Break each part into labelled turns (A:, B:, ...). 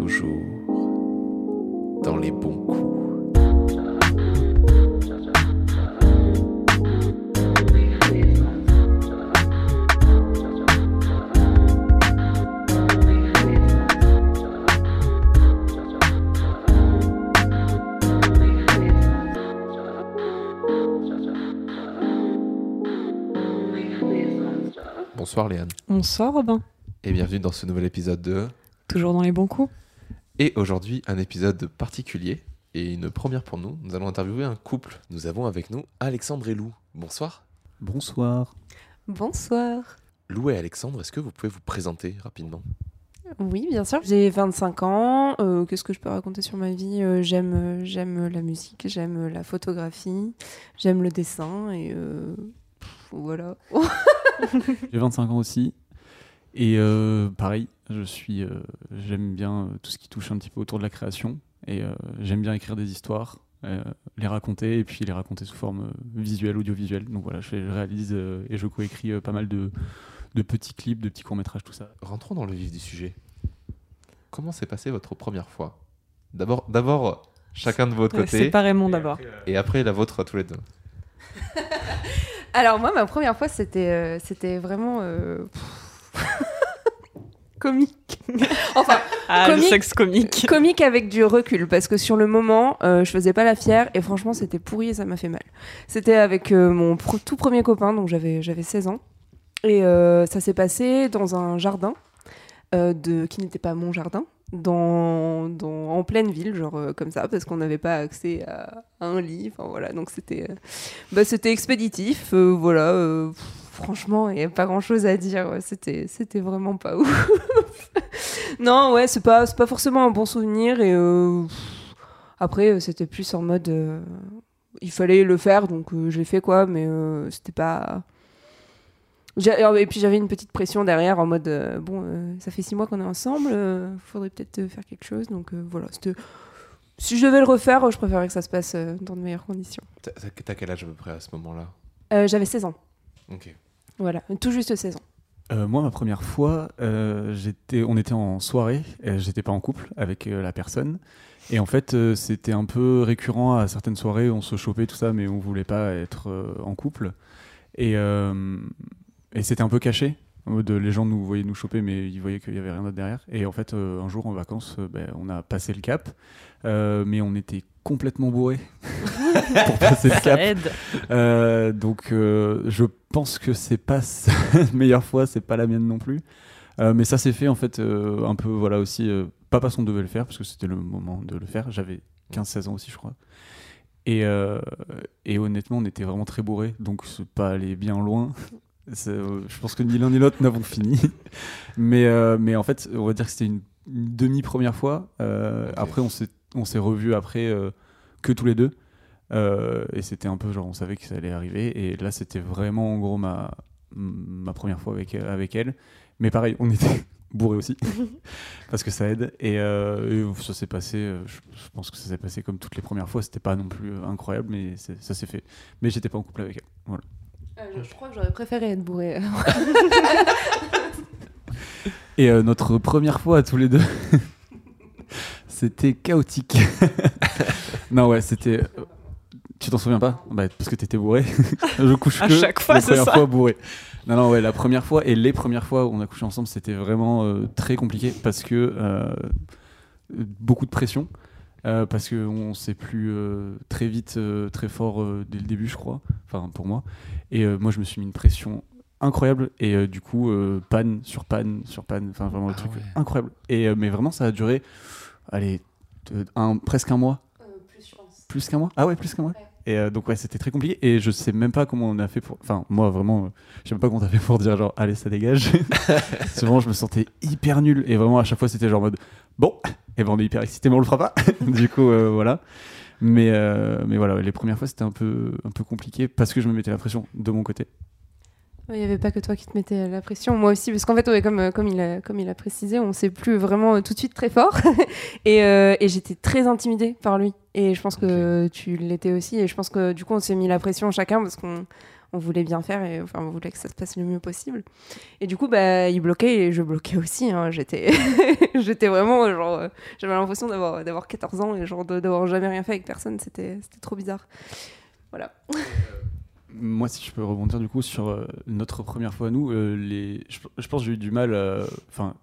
A: toujours dans les bons coups. Bonsoir Léane
B: Bonsoir Robin.
A: et bienvenue dans ce nouvel épisode de...
B: Toujours dans les bons coups.
A: Et aujourd'hui, un épisode particulier et une première pour nous. Nous allons interviewer un couple. Nous avons avec nous Alexandre et Lou. Bonsoir.
C: Bonsoir.
B: Bonsoir.
A: Lou et Alexandre, est-ce que vous pouvez vous présenter rapidement?
B: Oui, bien sûr. J'ai 25 ans. Euh, Qu'est-ce que je peux raconter sur ma vie? Euh, J'aime j'aime la musique, j'aime la photographie, j'aime le dessin et euh, pff, voilà.
C: J'ai 25 ans aussi. Et euh, pareil, je suis, euh, j'aime bien euh, tout ce qui touche un petit peu autour de la création. Et euh, j'aime bien écrire des histoires, euh, les raconter et puis les raconter sous forme visuelle, audiovisuelle. Donc voilà, je, réalise euh, et je coécris euh, pas mal de, de petits clips, de petits courts-métrages, tout ça.
A: Rentrons dans le vif du sujet. Comment s'est passée votre première fois? D'abord, d'abord chacun de votre côté
B: Séparément d'abord.
A: et après la vôtre à tous les deux.
B: Alors moi, ma première fois, c'était euh, c'était vraiment euh, comique. enfin,
D: Ah,
B: Comique.
D: le sexe comique.
B: comique avec du recul parce que sur le moment euh, je faisais pas la fière et franchement c'était pourri et ça m'a fait mal c'était avec euh, mon tout premier copain donc j'avais j'avais 16 ans et euh, ça s'est passé dans un jardin euh, de qui n'était pas mon jardin dans, dans en pleine ville genre euh, comme ça parce qu'on n'avait pas accès à, à un lit enfin voilà donc c'était euh, bah, c'était expéditif euh, voilà euh, pff, franchement il n'y a pas grand chose à dire c'était c'était vraiment pas ouf non, ouais, c'est pas, c'est pas forcément un bon souvenir. Et euh, après, euh, c'était plus en mode. euh, il fallait le faire, donc euh, j'ai fait quoi, mais c'était pas. Et puis j'avais une petite pression derrière en mode bon, ça fait six mois qu'on est ensemble, faudrait peut-être faire quelque chose. Donc voilà, c'était. Si je devais le refaire, je préférerais que ça se passe dans de meilleures conditions.
A: T'as- quel âge à peu près à ce moment-là?
B: Euh, j'avais 16 ans,
A: Ok.
B: Voilà, tout juste 16 ans.
C: Euh, moi, ma première fois, euh, on était en soirée, j'étais pas en couple avec euh, la personne. Et en fait, euh, c'était un peu récurrent à certaines soirées, on se chopait, tout ça, mais on voulait pas être en couple. Et c'était un peu caché. En mode, les gens nous voyaient nous choper, mais ils voyaient qu'il y avait rien d'autre derrière. Et en fait, euh, un jour en vacances, euh, ben, on a passé le cap, euh, mais on était complètement bourrés pour passer le cap.
D: aide.
C: Euh, donc euh, je pense que c'est pas sa meilleure fois, c'est pas la mienne non plus. Euh, mais ça s'est fait en fait euh, un peu voilà aussi euh, pas parce qu'on devait le faire parce que c'était le moment de le faire. J'avais 15-16 ans aussi je crois. Et, euh, et honnêtement on était vraiment très bourrés donc c'est pas allé bien loin. Euh, je pense que ni l'un ni l'autre n'avons fini. mais, euh, mais en fait on va dire que c'était une, une demi-première fois. Euh,
A: Ok.
C: Après on s'est, revus après euh, que tous les deux. Et c'était un peu genre, on savait que ça allait arriver. Et là, c'était vraiment en gros ma, ma première fois avec, avec elle. Mais pareil, on était bourrés aussi, parce que ça aide. Et, euh, et ça s'est passé, je, pense que ça s'est passé comme toutes les premières fois. C'était pas non plus incroyable, mais ça s'est fait. Mais j'étais pas en couple avec elle. Voilà.
B: Je, crois que j'aurais préféré être bourré.
C: Et euh, notre première fois à tous les deux, c'était chaotique. non, ouais, c'était. euh, Tu t'en souviens pas? Bah, Parce que t'étais bourré. Je couche
D: À
C: que
D: chaque fois,
C: la
D: c'est
C: première
D: ça
C: fois bourré. Non, non, ouais, la première fois et les premières fois où on a couché ensemble, c'était vraiment euh, très compliqué parce que euh, beaucoup de pression. Euh, parce qu'on s'est plus euh, très vite, euh, très fort euh, dès le début, je crois. Enfin, pour moi. Et euh, moi, je me suis mis une pression incroyable. Et euh, du coup, euh, panne sur panne sur panne. Enfin, vraiment le
A: Ah
C: truc
A: ouais.
C: incroyable. Et, euh, mais vraiment, ça a duré, allez, un, presque un mois.
B: plus, je pense.
C: Plus qu'un mois? Ah ouais, plus qu'un mois.
B: Ouais.
C: Et euh, donc ouais, c'était très compliqué. Et je sais même pas comment on a fait pour. Enfin, moi vraiment, euh, je sais même pas comment on a fait pour dire genre allez ça dégage. Souvent je me sentais hyper nul et vraiment à chaque fois c'était genre en mode bon, et ben on est hyper excité mais on le fera pas. du coup euh, voilà. Mais euh, mais voilà, les premières fois c'était un peu un peu compliqué parce que je me mettais la pression de mon côté.
B: Il n'y avait pas que toi qui te mettais la pression, moi aussi, parce qu'en fait, ouais, comme, euh, comme, il a, comme il a précisé, on s'est plus vraiment tout de suite très fort. et euh, et j'étais très intimidée par lui. Et je pense que tu l'étais aussi. Et je pense que du coup, on s'est mis la pression chacun parce qu'on on voulait bien faire et enfin, on voulait que ça se passe le mieux possible. Et du coup, bah, il bloquait et je bloquais aussi. hein. J'étais, j'étais vraiment genre, euh, j'avais l'impression d'avoir d'avoir 14 ans et genre d'avoir jamais rien fait avec personne. C'était, c'était trop bizarre. Voilà.
C: Moi, si je peux rebondir du coup sur euh, notre première fois à nous, euh, les... je, je pense que j'ai eu du mal. euh, Enfin,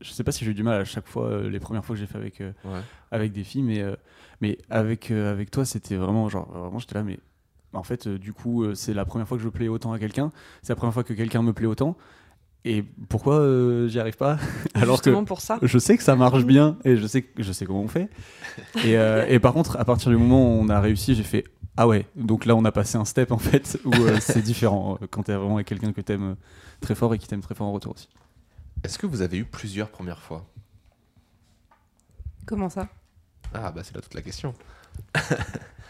C: je sais pas si j'ai eu du mal à chaque fois, euh, les premières fois que j'ai fait avec, euh,
A: Ouais.
C: avec des filles, mais, euh, mais avec, euh, avec toi, c'était vraiment genre, vraiment, j'étais là, mais en fait, euh, du coup, euh, c'est la première fois que je plais autant à quelqu'un, c'est la première fois que quelqu'un me plaît autant, et pourquoi euh, j'y arrive pas Alors que
D: Justement pour ça.
C: je sais que ça marche bien et je sais, que- je sais comment on fait. Et, euh, et par contre, à partir du moment où on a réussi, j'ai fait Ah ouais, donc là on a passé un step en fait où euh, c'est différent quand t'es vraiment avec quelqu'un que t'aimes très fort et qui t'aime très fort en retour aussi.
A: Est-ce que vous avez eu plusieurs premières fois?
B: Comment ça?
A: Ah, bah c'est là toute la question.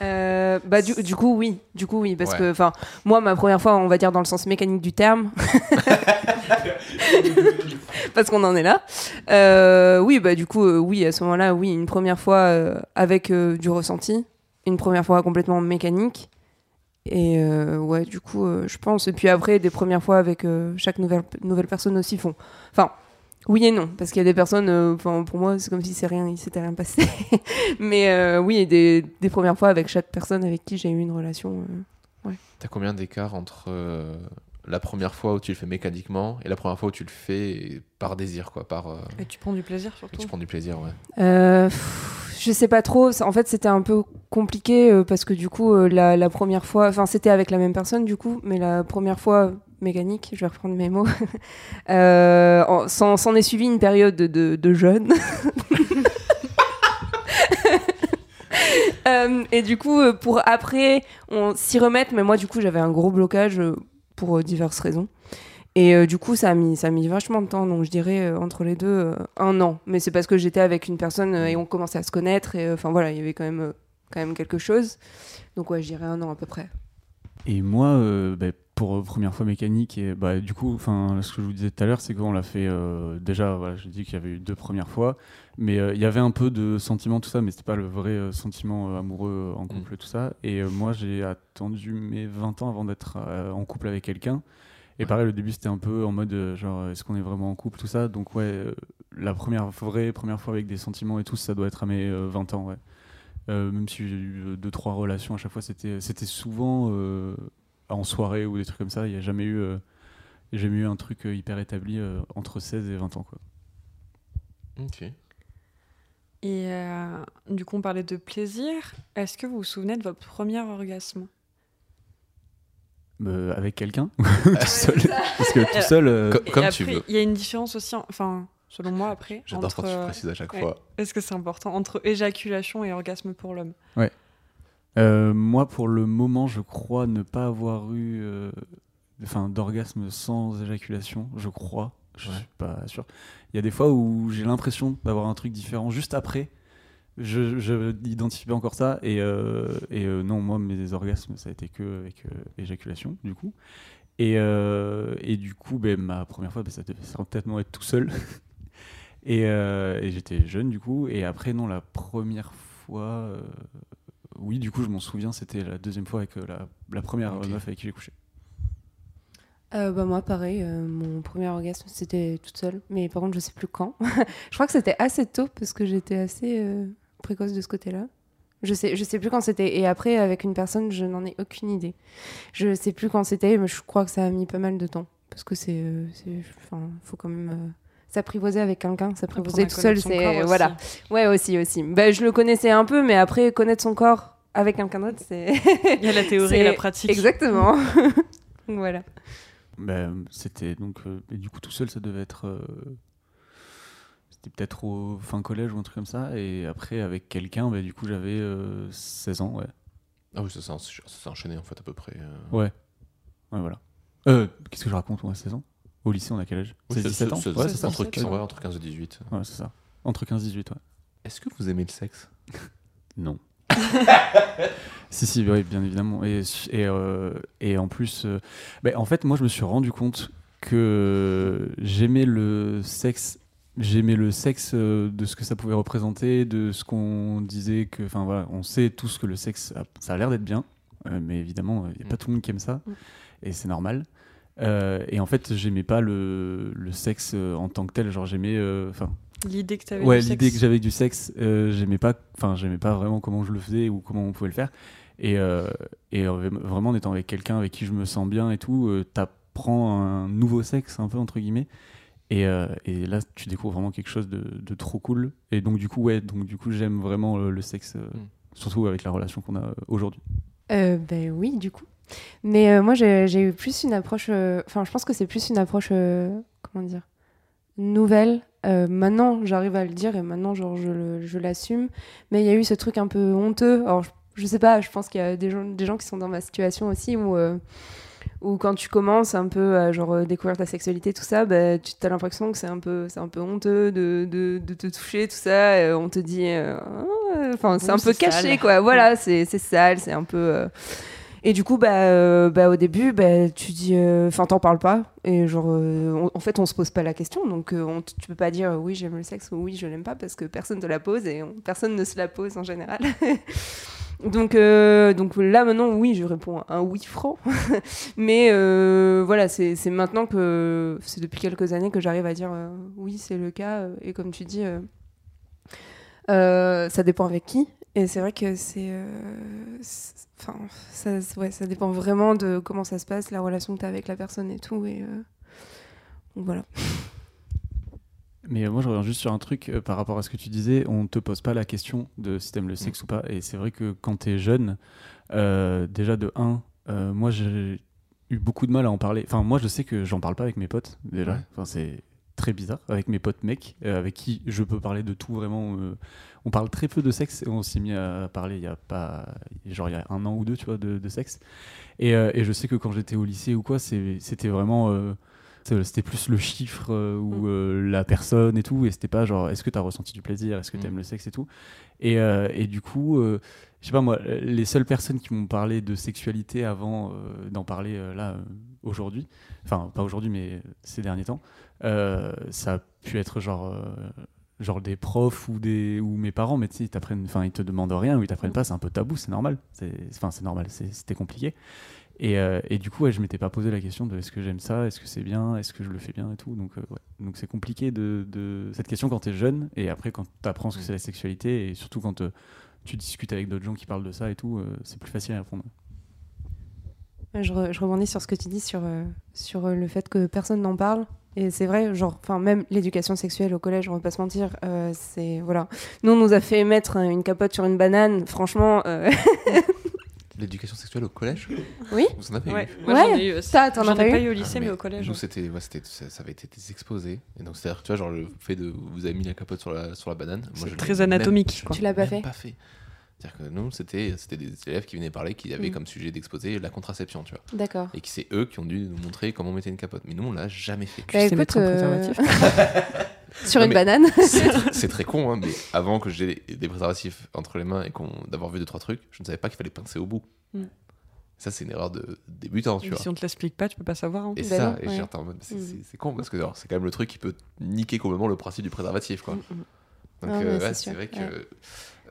B: Euh, bah du, du coup oui, du coup oui, parce
A: Ouais.
B: que enfin moi ma première fois on va dire dans le sens mécanique du terme, parce qu'on en est là. Euh, oui bah du coup euh, oui à ce moment-là oui une première fois avec du ressenti, une première fois complètement mécanique et ouais du coup je pense et puis après des premières fois avec chaque nouvelle nouvelle personne aussi font. Enfin oui et non parce qu'il y a des personnes euh, pour moi c'est comme si c'est rien il s'était rien passé. Mais euh, oui, et des, des premières fois avec chaque personne avec qui j'ai eu une relation. euh.
A: T'as combien d'écart entre euh, la première fois où tu le fais mécaniquement et la première fois où tu le fais par désir, quoi, par. euh,
D: Et tu prends du plaisir
A: et
D: surtout.
A: tu prends du plaisir, ouais.
B: Euh, pff, je sais pas trop. En fait, c'était un peu compliqué euh, parce que du coup, euh, la, la première fois, enfin, c'était avec la même personne du coup, mais la première fois mécanique, je vais reprendre mes mots, euh, en- s'en est suivi une période de, jeûne. Euh, et du coup, euh, pour après, on s'y remettre, mais moi, du coup, j'avais un gros blocage pour diverses raisons. Et du coup, ça a, mis, ça a mis vachement de temps, donc je dirais entre les deux, un an. Mais c'est parce que j'étais avec une personne et on commençait à se connaître, et enfin voilà, il y avait quand même, quand même quelque chose. Donc ouais, je dirais un an à peu près.
C: Et moi, bah, pour euh, première fois mécanique, et bah, du coup, enfin, ce que je vous disais tout à l'heure, c'est qu'on l'a fait euh, déjà. Voilà, je dis qu'il y avait eu deux premières fois, mais euh, il y avait un peu de sentiment tout ça, mais c'était pas le vrai euh, sentiment amoureux en couple tout ça. Et moi, j'ai attendu mes 20 ans avant d'être en couple avec quelqu'un. Et
A: Ouais.
C: pareil, le début, c'était un peu en mode genre, est-ce qu'on est vraiment en couple tout ça? Donc ouais, la première vraie première fois avec des sentiments et tout, ça doit être à mes euh, 20 ans, ouais. Même si j'ai eu deux trois relations à chaque fois c'était c'était souvent en soirée ou des trucs comme ça il n'y a jamais eu euh, jamais eu un truc euh, hyper établi euh, entre 16 et 20 ans quoi
A: Ok.
D: Et euh, du coup, on parlait de plaisir. Est-ce que vous vous souvenez de votre premier orgasme?
C: Euh, avec quelqu'un tout seul parce que tout seul euh,
A: Comme
D: après,
A: tu veux.
D: Il y a une différence aussi, en- enfin, selon moi, après.
A: J'adore
D: entre,
A: quand tu précises à chaque
D: ouais.
A: fois.
D: Est-ce que c'est important entre éjaculation et orgasme pour l'homme?
C: Euh, moi, pour le moment, je crois ne pas avoir eu euh, enfin, d'orgasme sans éjaculation. Je crois. Je
A: Ouais.
C: suis pas sûr. Il y a des fois où j'ai l'impression d'avoir un truc différent juste après. Je, je n'identifie pas encore ça. Et, euh, et non, moi, mes orgasmes, ça a été que avec éjaculation, du coup. Et, et du coup, ben, ma première fois, ben, ça devait certainement être tout seul. et et j'étais jeune, du coup. Et après, non, la première fois. euh, oui, du coup, je m'en souviens, c'était la deuxième fois avec euh, la, la première meuf avec qui j'ai couché.
B: Euh, bah moi pareil, euh, mon premier orgasme c'était toute seule, mais par contre je sais plus quand. je crois que c'était assez tôt parce que j'étais assez euh, précoce de ce côté-là. Je sais, je sais plus quand c'était. Et après avec une personne, je n'en ai aucune idée. Je sais plus quand c'était, mais je crois que ça a mis pas mal de temps parce que c'est, euh, enfin, faut quand même euh, s'apprivoiser avec quelqu'un,
D: à
B: tout seul, c'est
D: aussi.
B: voilà. Ouais aussi aussi. Bah, je le connaissais un peu, mais après connaître son corps avec quelqu'un d'autre, c'est
D: Il y a la théorie et la pratique.
B: exactement. voilà.
C: Ben, c'était donc. euh, et du coup, tout seul, ça devait être. euh, c'était peut-être au fin collège ou un truc comme ça. Et après, avec quelqu'un, ben, du coup, j'avais euh, 16 ans, ouais.
A: Ah oui, ça s'est encha- ça s'est enchaîné en fait à peu près. euh.
C: Ouais. Ouais, voilà. Euh, Qu'est-ce que je raconte, moi, 16 ans? Au lycée, on a quel âge?
A: Oui,
C: C'est
A: c'est-
C: 17 ans?
A: c'est-
C: Ouais,
A: c'est
C: c'est ça.
A: entre,
D: Ouais.
A: ouais, entre 15 et 18.
C: Ouais, c'est ça. Entre 15 et 18, ouais.
A: Est-ce que vous aimez le sexe?
C: Non. si, si, oui, bien évidemment. Et, et, euh, et en plus, euh, ben, en fait, moi, je me suis rendu compte que j'aimais le sexe. J'aimais le sexe euh, de ce que ça pouvait représenter, de ce qu'on disait que, enfin voilà, on sait tous que le sexe, a- ça a l'air d'être bien, euh, mais évidemment, il n'y a pas
A: Mm.
C: tout le monde qui aime ça.
D: Mm.
C: et c'est normal. Euh, et en fait, j'aimais pas le, le sexe euh, en tant que tel. Genre, j'aimais. euh, Enfin,
D: L'idée que tu avais
C: ouais,
D: du
C: l'idée
D: sexe.
C: que j'avais du sexe, euh, j'aimais pas. Enfin, j'aimais pas vraiment comment je le faisais ou comment on pouvait le faire. Et, et vraiment, en étant avec quelqu'un avec qui je me sens bien et tout, euh, t'apprends un nouveau sexe, un peu entre guillemets. Et, euh, et là, tu découvres vraiment quelque chose de, de trop cool. Et donc, du coup, ouais, donc du coup, j'aime vraiment le sexe, euh,
A: Mm.
C: surtout avec la relation qu'on a aujourd'hui.
B: Euh, ben oui, du coup. Mais euh, moi, j'ai eu plus une approche. euh, Enfin, je pense que c'est plus une approche. euh, comment dire Nouvelle. Maintenant, j'arrive à le dire et maintenant, genre, je l'assume. Mais il y a eu ce truc un peu honteux. Alors, je, je sais pas, je pense qu'il y a des gens, des gens qui sont dans ma situation aussi où. où quand tu commences un peu à genre découvrir ta sexualité tout ça bah, tu as l'impression que c'est un peu c'est un peu honteux de, de, de te toucher tout ça on te dit Ah, enfin c'est un peu caché
D: sale.
B: quoi voilà c'est c'est sale c'est un peu et du coup, bah, euh, bah, au début, bah, tu dis, euh, enfin, t'en parles pas. Et genre, euh, en fait, on se pose pas la question. Donc, on tu peux pas dire oui, j'aime le sexe ou oui, je l'aime pas parce que personne te la pose et on- personne ne se la pose en général. donc, donc là, maintenant, oui, je réponds un oui franc. Mais voilà, c'est maintenant que c'est depuis quelques années que j'arrive à dire oui, c'est le cas. Et comme tu dis, ça dépend avec qui. Et c'est vrai que c'est. euh, Enfin, ça, ouais, ça dépend vraiment de comment ça se passe, la relation que tu as avec la personne et tout. Et, euh, donc voilà.
C: Mais euh, moi, je reviens juste sur un truc euh, par rapport à ce que tu disais. On te pose pas la question de si t'aimes le sexe ou pas. Et c'est vrai que quand t'es jeune, euh, déjà de 1, moi j'ai eu beaucoup de mal à en parler. Enfin, moi je sais que j'en parle pas avec mes potes déjà.
A: Ouais.
C: Enfin, c'est très bizarre. Avec mes potes mecs, euh, avec qui je peux parler de tout vraiment. euh, on parle très peu de sexe et on s'est mis à parler il y a pas. Genre il y a un an ou deux, tu vois, de, de sexe. Et, euh, et je sais que quand j'étais au lycée ou quoi, c'était vraiment. c'était plus le chiffre ou
B: Mm.
C: la personne et tout et c'était pas genre est-ce que tu as ressenti du plaisir est-ce que
A: Mm.
C: tu aimes le sexe et tout et, et du coup je sais pas moi les seules personnes qui m'ont parlé de sexualité avant d'en parler là aujourd'hui enfin pas aujourd'hui mais ces derniers temps ça a pu être genre euh, genre des profs ou des ou mes parents mais tu sais ils t'apprennent enfin ils te demandent rien ou ils t'apprennent pas c'est un peu tabou c'est normal c'est enfin c'est normal c'était compliqué et, euh, et du coup, ouais, je m'étais pas posé la question de est-ce que j'aime ça, est-ce que c'est bien, est-ce que je le fais bien et tout. Donc, euh, ouais. donc c'est compliqué de, de- cette question quand tu es jeune et après quand tu apprends ce que c'est la sexualité et surtout quand euh, tu discutes avec d'autres gens qui parlent de ça et tout, euh, c'est plus facile à répondre.
B: Je, re- je rebondis sur ce que tu dis sur, euh, sur euh, le fait que personne n'en parle. Et c'est vrai, genre, enfin, même l'éducation sexuelle au collège, on va pas se mentir, euh, c'est voilà. Nous, on nous a fait mettre une capote sur une banane. Franchement, euh,
A: L'éducation sexuelle au collège
B: Oui.
A: Vous en avez
D: Ouais,
A: eu
D: moi
B: Ouais.
D: j'en ai eu aussi.
B: T'en as
D: pas eu au lycée,
A: Ah,
D: mais, au collège.
A: Nous,
D: ouais.
A: c'était, ouais, c'était, ça, ça avait été des exposés. Et donc, c'est-à-dire, tu vois, genre le fait de vous avez mis la capote sur la, sur la banane. Moi,
D: C'est
A: je
D: très
A: même-
D: anatomique,
A: je
D: quoi.
B: Tu l'as pas
A: même
B: fait
A: pas fait. C'est-à-dire que nous, c'était, c'était des élèves qui venaient parler, qui avaient
B: Mm.
A: comme sujet d'exposer la contraception, tu vois.
B: d'accord.
A: Et qui c'est eux qui ont dû nous montrer comment on mettait une capote. Mais nous, on l'a jamais fait.
B: Bah, écoute,
D: mettre un
B: euh,
D: préservatif
B: sur
A: Non,
B: une banane.
A: C'est tr- c'est très con, hein, mais avant que j'ai des, préservatifs entre les mains et qu'on, d'avoir vu deux trois trucs, je ne savais pas qu'il fallait pincer au bout.
D: Mm.
A: Ça, c'est une erreur de débutant, tu
D: Et
A: vois.
D: Si on te l'explique pas, tu peux pas savoir. hein.
A: Et
B: Bah
A: ça,
B: ouais.
A: c'est,
B: Mm.
A: c'est- c'est con parce que alors, c'est quand même le truc qui peut niquer complètement le principe du préservatif, quoi.
B: Mm.
A: Donc,
B: Ah,
A: euh, ouais,
B: c'est
A: vrai que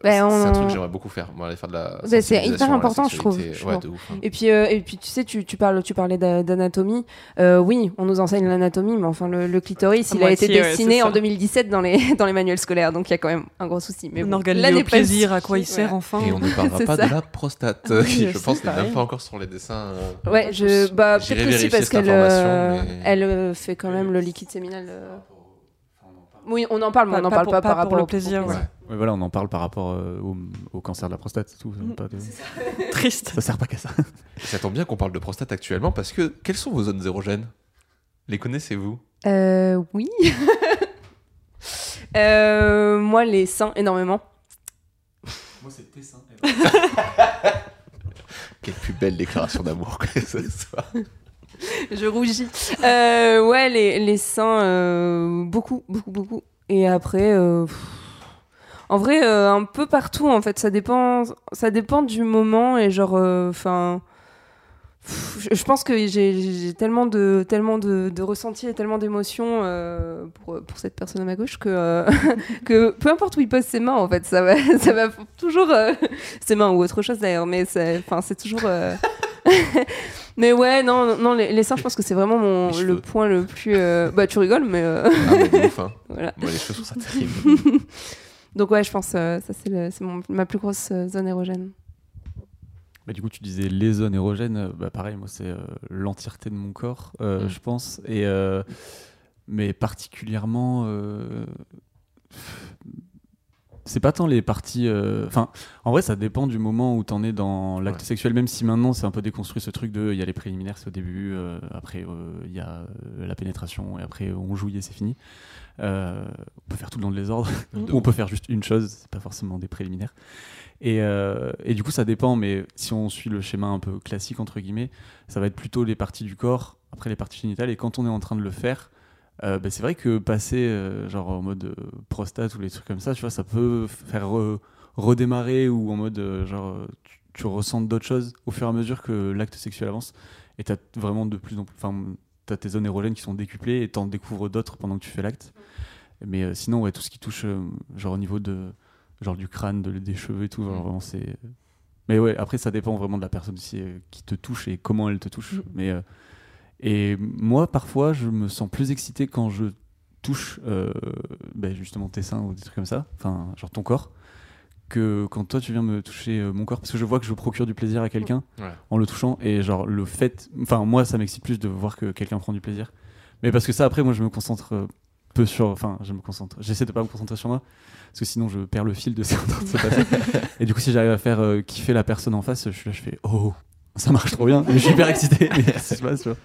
B: Bah,
A: c'est,
B: on-
A: c'est un truc que j'aimerais beaucoup faire. Moi, aller faire de la.
B: Bah, c'est hyper important, je trouve,
A: sexualité.
B: je
A: Ouais,
B: trouve.
A: de ouf. hein.
B: Et puis, euh, et puis tu sais, tu, tu, parles, tu parlais d'a- d'anatomie. Euh, oui, on nous enseigne l'anatomie, mais enfin, le, le clitoris, il a été
D: ouais,
B: dessiné en
D: ça.
B: 2017 dans les, dans les manuels scolaires, donc il y a quand même un gros souci. Mais
D: Un
B: bon,
D: organe au plaisir, à quoi il sert enfin.
A: Et on ne parlera pas
B: ça.
A: de la prostate,
D: Oui,
A: qui, je pense, n'est même pas encore sur les dessins. euh,
B: Ouais, je, bah, peut-être aussi parce qu'elle elle fait quand même le liquide séminal. Oui, on en parle, mais on n'en parle
D: pour-
B: pas,
D: pas
B: par
D: pour
B: rapport au
D: plaisir, ouais.
C: Ouais, voilà, on en parle par rapport euh, au, au cancer de la prostate, c'est tout. ça,
B: Mm.
C: pas de-
D: Triste.
C: ça sert pas qu'à ça.
A: Ça tombe bien qu'on parle de prostate actuellement parce que quelles sont vos zones érogènes? Les connaissez-vous?
B: Euh, oui. Euh, moi, les seins, énormément.
C: Moi, c'est tes seins.
A: Quelle plus belle déclaration d'amour que ce soit.
B: Je rougis. Euh, ouais, les, les seins, euh, beaucoup, beaucoup, beaucoup. Et après, euh, en vrai, un peu partout, en fait. Ça dépend, ça dépend du moment et genre, enfin. je pense que j'ai tellement de tellement de, ressentis et tellement d'émotions pour, pour cette personne à ma gauche que que peu importe où il pose ses mains en fait ça va ça va toujours ses mains ou autre chose d'ailleurs mais enfin c'est toujours Mais ouais, non, non, les, les seins, je pense que c'est vraiment mon, le point le plus. euh, Bah, tu rigoles, mais euh,
A: Ah, mais de ouf, hein.
B: voilà.
A: Moi, les cheveux, je ça terrible.
B: Donc, ouais, je pense euh, ça, c'est le- c'est mon- ma plus grosse euh, zone érogène.
C: Bah, du coup, tu disais les zones érogènes. Bah, pareil, moi, c'est euh, l'entièreté de mon corps, euh,
A: Mm.
C: je pense. Et, euh, mais particulièrement. C'est pas tant les parties. euh, Enfin, en vrai, ça dépend du moment où t'en es dans l'acte
A: Ouais.
C: sexuel, même si maintenant c'est un peu déconstruit ce truc de. Il y a les préliminaires, c'est au début, euh, après euh, il y a la pénétration, et après on jouit et c'est fini. On peut faire tout le désordre,
A: De
C: ou on peut faire juste une chose, c'est pas forcément des préliminaires. Et, et du coup, ça dépend, mais si on suit le schéma un peu classique, entre guillemets, ça va être plutôt les parties du corps, après les parties génitales, et quand on est en train de le faire, euh, bah, c'est vrai que passer euh, genre en mode euh, prostate ou les trucs comme ça, tu vois, ça peut faire re- redémarrer ou en mode euh, genre tu, tu ressens d'autres choses au fur et à mesure que l'acte sexuel avance, et t'as vraiment de plus en plus, enfin, t'as tes zones érogènes qui sont décuplées et t'en découvres d'autres pendant que tu fais l'acte. Mais euh, sinon, ouais, tout ce qui touche, genre au niveau de, genre du crâne, de- des cheveux et tout, genre,
A: Mm.
C: vraiment, c'est. Mais ouais, après, ça dépend vraiment de la personne aussi qui te touche et comment elle te touche.
B: Mm.
C: Mais et moi, parfois, je me sens plus excité quand je touche, euh, ben, justement tes seins ou des trucs comme ça, enfin, genre ton corps, que quand toi tu viens me toucher euh, mon corps, parce que je vois que je procure du plaisir à quelqu'un
A: Ouais.
C: en le touchant et genre le fait, enfin moi ça m'excite plus de voir que quelqu'un prend du plaisir. Mais parce que ça après moi je me concentre euh, peu sur, enfin je me concentre, j'essaie de pas me concentrer sur moi parce que sinon je perds le fil de ce qui est en train de se passer. et du coup si j'arrive à faire kiffer la personne en face, je suis là je fais oh ça marche trop bien, je suis hyper excité. Mais ça se passe, tu vois.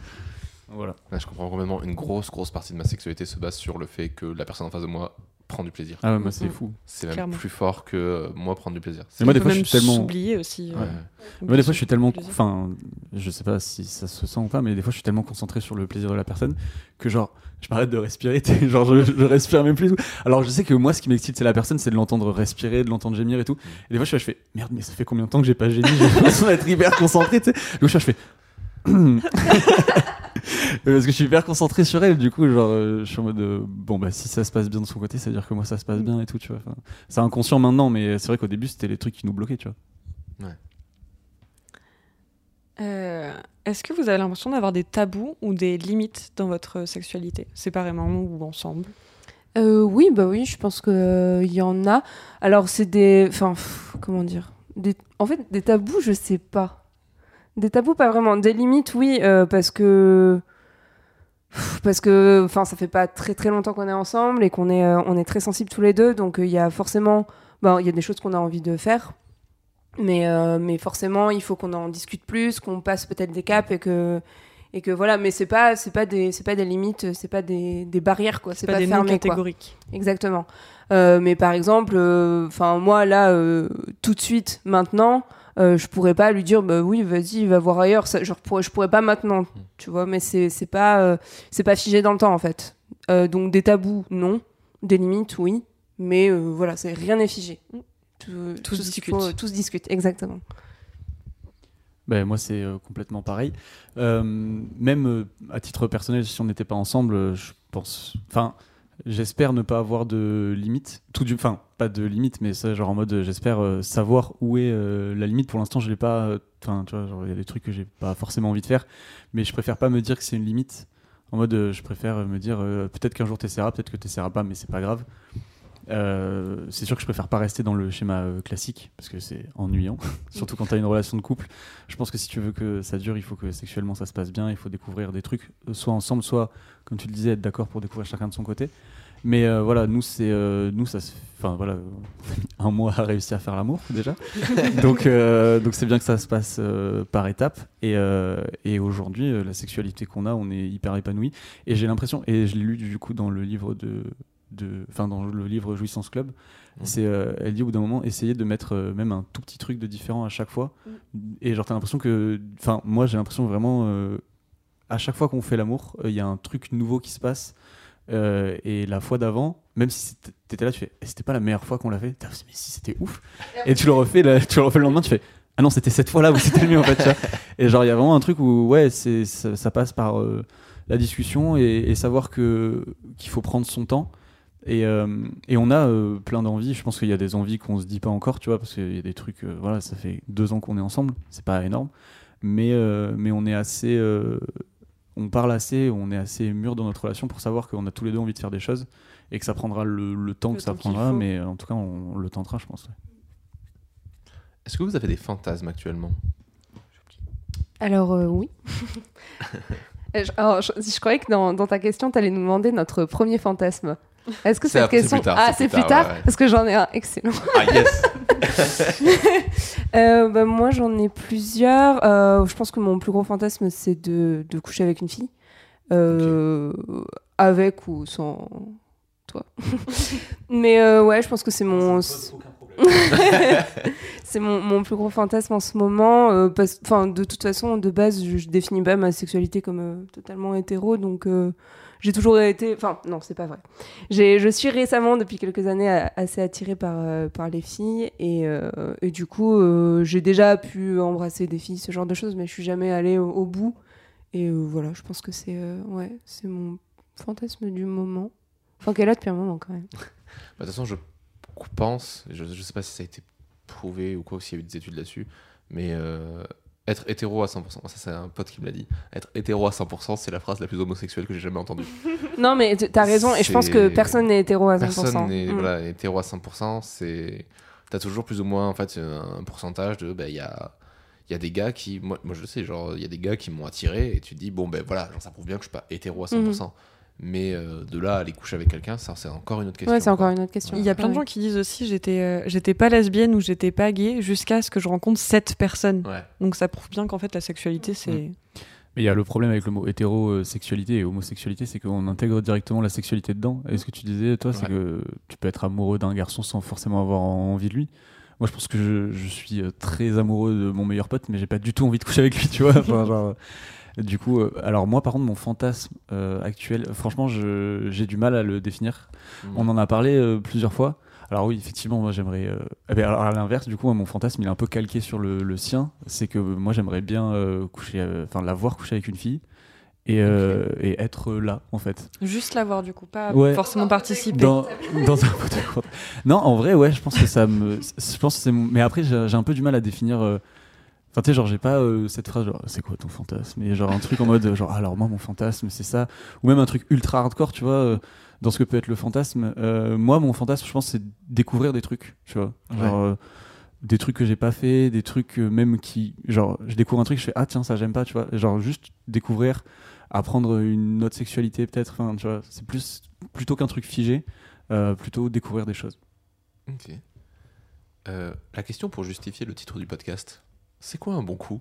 C: Voilà.
A: Je comprends complètement. Une grosse, grosse partie de ma sexualité se base sur le fait que la personne en face de moi prend du plaisir.
C: Ah ouais, moi c'est
D: Mhm.
C: fou.
A: C'est même
D: Clairement.
A: plus fort que euh, moi prendre du plaisir.
C: Mais moi,
D: On
C: des fois, je suis tellement-
D: s'oublier aussi. euh,
A: Ouais.
C: Moi, des fois, je suis tellement. Enfin, je sais pas si ça se sent ou pas, mais des fois, je suis tellement concentré sur le plaisir de la personne que, genre, je m'arrête de respirer. genre, je, je respire même plus. Alors, je sais que moi, ce qui m'excite, c'est la personne, c'est de l'entendre respirer, de l'entendre gémir et tout. Et des fois, je, fais- je fais merde, mais ça fait combien de temps que j'ai pas gémi? J'ai l'impression d'être hyper concentré, tu sais. Du coup, je, fais. Parce que je suis hyper concentré sur elle, du coup, genre, euh, je suis en mode euh, bon, bah, si ça se passe bien de son côté, ça veut dire que moi, ça se passe bien et tout, tu vois. Enfin, c'est inconscient maintenant, mais c'est vrai qu'au début, c'était les trucs qui nous bloquaient, tu vois.
D: Euh, Est-ce que vous avez l'impression d'avoir des tabous ou des limites dans votre sexualité, séparément ou ensemble?
B: Euh, oui, bah oui, je pense qu'il y en a. Alors, c'est des. Enfin, pff, comment dire? Des... En fait, des tabous, je sais pas. Des tabous, pas vraiment. Des limites, oui, euh, parce que. Parce que, enfin, ça fait pas très très longtemps qu'on est ensemble et qu'on est, euh, on est très sensibles tous les deux, donc euh, il y a forcément, ben, il y a des choses qu'on a envie de faire, mais, euh, mais forcément, il faut qu'on en discute plus, qu'on passe peut-être des caps et que, et que voilà. Mais c'est pas, c'est pas des, c'est pas des limites, c'est pas des, des barrières quoi. C'est
D: Pas,
B: pas,
D: des
B: fermé quoi.
D: catégoriques.
B: Exactement. Euh, mais par exemple, enfin moi là, euh, tout de suite, maintenant, euh, je pourrais pas lui dire, bah oui, vas-y, va voir ailleurs. Ça, genre, pourrais, je pourrais pas maintenant, tu vois. Mais c'est c'est pas euh, c'est pas figé dans le temps en fait. Euh, donc des tabous, non. Des limites, oui. Mais euh, voilà, c'est rien n'est figé. Tout, tout
D: discutent.
B: faut, Tout se discute, exactement.
C: Ben, moi, c'est euh, complètement pareil. Euh, même euh, à titre personnel, si on n'était pas ensemble, euh, je pense. Enfin, j'espère ne pas avoir de limite. Tout du. Enfin, pas de limite, mais ça, genre en mode, euh, j'espère euh, savoir où est euh, la limite. Pour l'instant, je l'ai pas. Enfin, tu vois, il y a des trucs que j'ai pas forcément envie de faire, mais je préfère pas me dire que c'est une limite. En mode, je préfère me dire, peut-être qu'un jour t'essaieras, peut-être que t'essaieras pas, mais c'est pas grave. Euh, c'est sûr que je préfère pas rester dans le schéma euh, classique parce que c'est ennuyant, surtout quand tu as une relation de couple. Je pense que si tu veux que ça dure, il faut que sexuellement ça se passe bien, il faut découvrir des trucs, euh, soit ensemble, soit, comme tu le disais, être d'accord pour découvrir chacun de son côté. Mais euh, voilà, nous, c'est. euh, nous, ça se. Enfin, voilà, un mois à réussir à faire l'amour déjà. donc, donc c'est bien que ça se passe par étapes. Et, et aujourd'hui, la sexualité qu'on a, on est hyper épanoui. Et j'ai l'impression, et je l'ai lu du coup dans le livre de. De- Enfin, dans le livre Jouissance Club,
A: Mhm.
C: c'est, euh, elle dit au bout d'un moment, essayer de mettre euh, même un tout petit truc de différent à chaque fois. Et genre, t'as l'impression que. Enfin, moi, j'ai l'impression vraiment. euh, à chaque fois qu'on fait l'amour, il y a un truc nouveau qui se passe. Et la fois d'avant, même si t'étais là, tu fais, Eh, c'était pas la meilleure fois qu'on l'a fait. Mais si, c'était ouf. Et tu le refais, là, tu le refais le lendemain, tu fais, ah non, c'était cette fois-là où c'était le mieux en fait. tu vois. Et genre, il y a vraiment un truc où, ouais, c'est, ça, ça passe par la discussion et, et savoir que qu'il faut prendre son temps. Et, euh, et on a euh, plein d'envies. Je pense qu'il y a des envies qu'on se dit pas encore, tu vois, parce qu'il y a des trucs, euh, voilà, ça fait deux ans qu'on est ensemble, c'est pas énorme. mais, euh, mais on est assez. euh, on parle assez, on est assez mûr dans notre relation pour savoir qu'on a tous les deux envie de faire des choses et que ça prendra le, le temps
D: Le
C: que ça
D: temps
C: prendra, mais en tout cas, on, le tentera, je pense. ouais.
A: Est-ce que vous avez des fantasmes actuellement?
B: Alors euh, oui. Je, alors, je, je croyais que dans, dans ta question, tu allais nous demander notre premier fantasme. Est-ce que
A: C'est
B: cette question
A: plus tard,
B: ah
A: c'est plus
B: plus
A: tard,
B: tard,
A: ouais, ouais.
B: parce que j'en ai un excellent.
A: Ah yes
B: Euh, bah, moi j'en ai plusieurs. Euh, je pense que mon plus gros fantasme c'est de, de coucher avec une fille, Euh, avec ou sans toi. Mais euh, ouais, je pense que c'est mon c'est mon, mon plus gros fantasme en ce moment. euh, parce, de toute façon, de base, je, je définis pas ma sexualité comme euh, totalement hétéro, donc euh, j'ai toujours été. Enfin, non, c'est pas vrai. Je suis récemment, depuis quelques années, assez attirée par, euh, par les filles, et, euh, et du coup, euh, j'ai déjà pu embrasser des filles, ce genre de choses, mais je suis jamais allée au, bout. Et voilà, je pense que c'est ouais, mon fantasme du moment. Enfin, qu'elle a depuis un moment quand même.
A: Bah, De toute façon, je pense, je, je sais pas si ça a été prouvé ou quoi, s'il y a eu des études là-dessus, mais être hétéro à 100%, ça c'est un pote qui me l'a dit, être hétéro à 100%, c'est la phrase la plus homosexuelle que j'ai jamais entendue.
B: Non, mais t- t'as raison, et je pense que personne n'est hétéro à 100%.
A: Personne n'est
B: Mm.
A: voilà, hétéro à 100%, c'est... T'as toujours plus ou moins en fait un pourcentage de... bah, Il y, a, y a des gars qui... Moi, moi je le sais, genre il y a des gars qui m'ont attiré et tu te dis, bon ben voilà, genre, ça prouve bien que je suis pas hétéro à 100%. Mais euh, de là à aller coucher avec quelqu'un, ça c'est encore une autre question.
B: Ouais, c'est
A: quoi.
B: encore une autre question.
D: Il y a plein de gens qui disent aussi j'étais euh, j'étais pas lesbienne ou j'étais pas gay jusqu'à ce que je rencontre cette personne.
A: Ouais.
D: Donc ça prouve bien qu'en fait la sexualité c'est.
C: Mais il y a le problème avec le mot hétérosexualité et homosexualité, c'est qu'on intègre directement la sexualité dedans. Et ce que tu disais, toi, c'est
A: Ouais.
C: que tu peux être amoureux d'un garçon sans forcément avoir envie de lui. Moi, je pense que je, je suis euh, très amoureux de mon meilleur pote, mais j'ai pas du tout envie de coucher avec lui, tu vois. Enfin, genre, euh, du coup, euh, alors moi, par contre, mon fantasme euh, actuel, franchement, j'ai du mal à le définir.
A: Mm.
C: On en a parlé euh, plusieurs fois. Alors oui, effectivement, moi j'aimerais. euh, eh ben, alors à l'inverse, du coup, moi, mon fantasme, il est un peu calqué sur le, le sien. C'est que moi, j'aimerais bien euh, coucher, euh, enfin, la voir coucher avec une fille et, euh, et être là, en fait.
D: juste l'avoir du coup, pas
C: Ouais.
D: forcément participer.
C: Dans, un. Non, en vrai, ouais, je pense que ça me. Je pense que c'est Mais après, j'ai j'ai un peu du mal à définir. Euh, Enfin, tu sais, genre, j'ai pas euh, cette phrase, genre, c'est quoi ton fantasme? Et genre, un truc en mode, genre, alors moi, mon fantasme, c'est ça. Ou même un truc ultra hardcore, tu vois, euh, dans ce que peut être le fantasme. Euh, moi, mon fantasme, je pense, c'est découvrir des trucs, tu vois. Genre, euh, des trucs que j'ai pas fait, des trucs euh, même qui. Genre, je découvre un truc, je fais, ah tiens, ça, j'aime pas, tu vois. Genre, juste découvrir, apprendre une autre sexualité, peut-être. Enfin, tu vois, c'est plus. Plutôt qu'un truc figé, euh, plutôt découvrir des choses.
A: Ok. Euh, la question pour justifier le titre du podcast, c'est quoi un bon coup?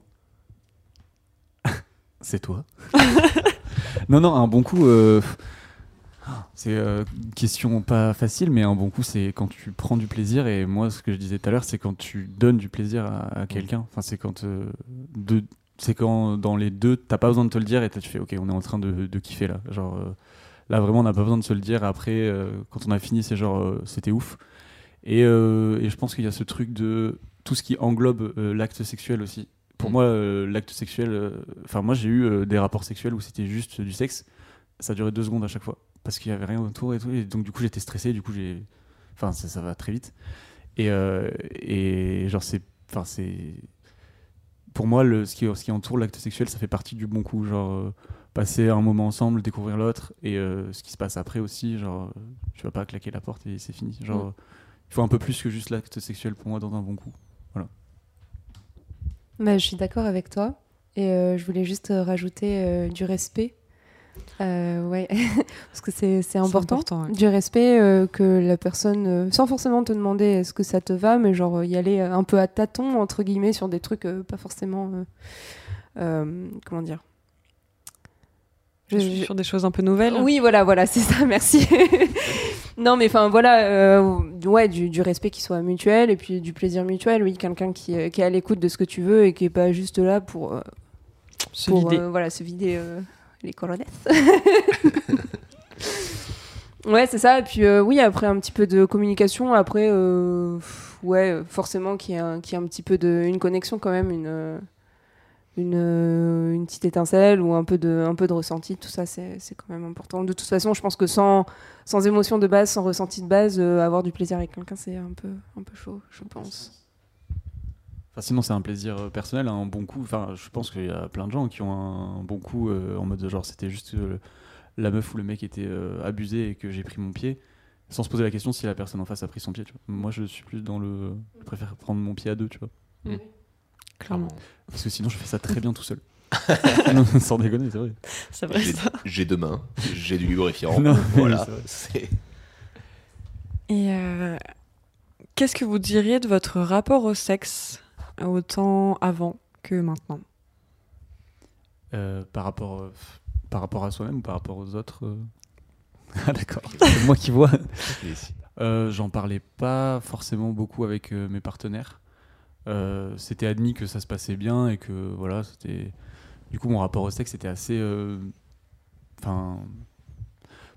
C: C'est toi. non, non, un bon coup. euh, C'est euh, une question pas facile, mais un bon coup, c'est quand tu prends du plaisir. Et moi, ce que je disais tout à l'heure, c'est quand tu donnes du plaisir à, à quelqu'un. Enfin, c'est quand, euh, deux- c'est quand dans les deux, t'as pas besoin de te le dire et tu fais, ok, on est en train de, de kiffer là. Genre, euh, là, vraiment, on n'a pas besoin de se le dire. Après, euh, quand on a fini, c'est genre, euh, c'était ouf. Et, euh, et je pense qu'il y a ce truc de tout ce qui englobe euh, l'acte sexuel aussi. Pour
A: Mm.
C: moi, euh, l'acte sexuel, euh, enfin, moi, j'ai eu des rapports sexuels où c'était juste du sexe. Ça durait deux secondes à chaque fois parce qu'il y avait rien autour et tout. Et donc, du coup, j'étais stressé. Du coup, j'ai. Enfin, ça, ça va très vite. Et, euh, et genre, c'est. Enfin, c'est. Pour moi, le, ce, qui, ce qui entoure l'acte sexuel, ça fait partie du bon coup. Genre, euh, passer un moment ensemble, découvrir l'autre. Et euh, ce qui se passe après aussi, genre, tu vas pas claquer la porte et c'est fini. Genre,
B: Mm.
C: il faut un peu plus que juste l'acte sexuel pour moi dans un bon coup.
B: Bah, je suis d'accord avec toi. Et euh, je voulais juste euh, rajouter euh, du respect. Euh, ouais, parce que c'est important.
D: important, ouais.
B: Du respect que la personne, sans forcément te demander est-ce que ça te va, mais genre y aller un peu à tâtons, entre guillemets, sur des trucs pas forcément. comment dire Je- je-
D: Sur des choses un peu nouvelles.
B: oui, voilà, voilà, c'est ça, merci. non, mais enfin, voilà, euh, ouais, du, du respect qui soit mutuel et puis du plaisir mutuel, oui, quelqu'un qui, euh, qui est à l'écoute de ce que tu veux et qui est pas juste là pour, euh,
D: Se
B: pour
D: vider.
B: euh, voilà, se vider euh, les colonnettes. ouais, c'est ça. Et puis, euh, oui, après un petit peu de communication, après, euh, pff, ouais, forcément qu'il y, ait un- un petit peu de. une connexion quand même, une. Euh, Une, une petite étincelle ou un peu de, un peu de ressenti, tout ça c'est c'est quand même important. De toute façon, je pense que sans, sans émotion de base, sans ressenti de base, euh, avoir du plaisir avec quelqu'un, c'est un peu, un peu chaud, je pense.
C: Enfin, sinon, c'est un plaisir euh, personnel, un bon coup. Enfin, je pense qu'il y a plein de gens qui ont un, bon coup euh, en mode genre c'était juste euh, la meuf ou le mec était abusé et que j'ai pris mon pied, sans se poser la question si la personne en face a pris son pied. Tu vois. Moi, je suis plus dans le. Je préfère prendre mon pied à deux, tu vois.
A: Mm.
D: Clairement.
C: Parce que sinon, je fais ça très bien tout seul. non, sans déconner, c'est vrai.
D: C'est vrai
A: J'ai-
D: ça.
A: J'ai deux mains, j'ai du lubrifiant.
C: Non,
A: voilà.
C: c'est
D: Et euh, qu'est-ce que vous diriez de votre rapport au sexe, autant avant que maintenant?
C: Euh, par, rapport, euh, par rapport à soi-même ou par rapport aux autres euh Ah, d'accord. C'est moi qui vois. Euh, J'en parlais pas forcément beaucoup avec euh, mes partenaires. Euh, c'était admis que ça se passait bien et que voilà, c'était. Du coup, mon rapport au sexe était assez. euh, Enfin.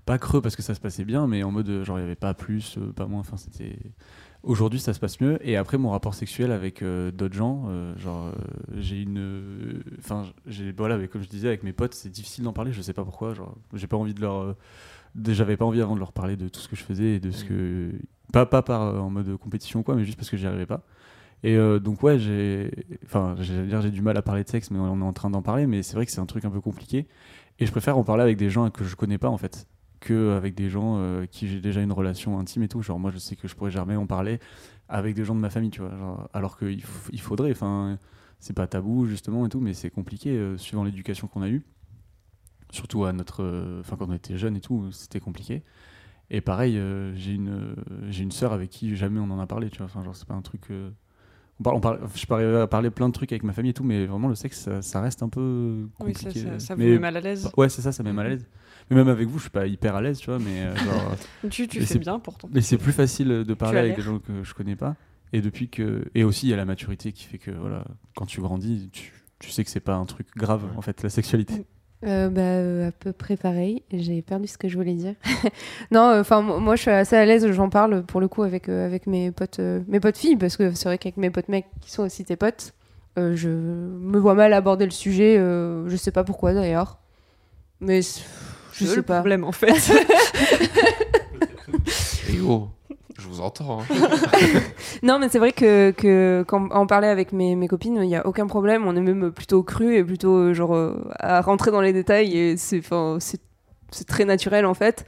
C: pas creux parce que ça se passait bien, mais en mode euh, genre il n'y avait pas plus, pas moins. Enfin, c'était. Aujourd'hui, ça se passe mieux. Et après, mon rapport sexuel avec d'autres gens, genre, j'ai une. Enfin, j'ai. Voilà, mais comme je disais, avec mes potes, c'est difficile d'en parler, je sais pas pourquoi. Genre, j'ai pas envie de leur. J'avais pas envie avant de leur parler de tout ce que je faisais et de ce que. Pas, pas par, euh, en mode compétition ou quoi, mais juste parce que j'y arrivais pas. Et euh, donc, ouais, j'ai. Enfin, j'allais dire, j'ai du mal à parler de sexe, mais on est en train d'en parler, mais c'est vrai que c'est un truc un peu compliqué. Et je préfère en parler avec des gens que je connais pas, en fait, que avec des gens euh, qui j'ai déjà une relation intime et tout. Genre, moi, je sais que je pourrais jamais en parler avec des gens de ma famille, tu vois. Alors qu'il il faudrait, enfin, c'est pas tabou, justement, et tout, mais c'est compliqué, euh, suivant l'éducation qu'on a eue. Surtout à notre. euh, Enfin, quand on était jeune et tout, c'était compliqué. Et pareil, j'ai une, j'ai une sœur avec qui jamais on en a parlé, tu vois. Enfin, genre, c'est pas un truc. Euh, on parle, je arriver à parler plein de trucs avec ma famille et tout, mais vraiment, le sexe, ça, ça reste un peu
D: Oui, ça,
C: compliqué.
D: ça, ça vous
C: Mais-
D: met mal à l'aise.
C: Ouais, c'est ça, ça met mal à l'aise. Mais même avec vous, je suis pas hyper à l'aise, tu vois, mais euh, genre.
D: Tu, tu
C: Mais
D: fais bien pourtant.
C: Mais c'est plus facile de parler avec des gens que je connais pas. Et depuis que et aussi il y a la maturité qui fait que voilà, quand tu grandis, tu, tu sais que c'est pas un truc grave en fait la sexualité.
B: Euh, bah, euh, à peu près pareil. J'ai perdu ce que je voulais dire. non, enfin moi je suis assez à l'aise. J'en parle pour le coup avec euh, avec mes potes euh, mes potes filles parce que c'est vrai qu'avec mes potes mecs qui sont aussi tes potes, euh, je me vois mal aborder le sujet. euh, je sais pas pourquoi d'ailleurs, mais je
D: C'est
B: sais
D: le
B: pas.
D: problème en fait.
A: Et oh, je vous entends. hein.
B: Non, mais c'est vrai que, quand en parler avec mes, copines, il n'y a aucun problème. On est même plutôt cru et plutôt euh, genre euh, à rentrer dans les détails c'est très naturel en fait.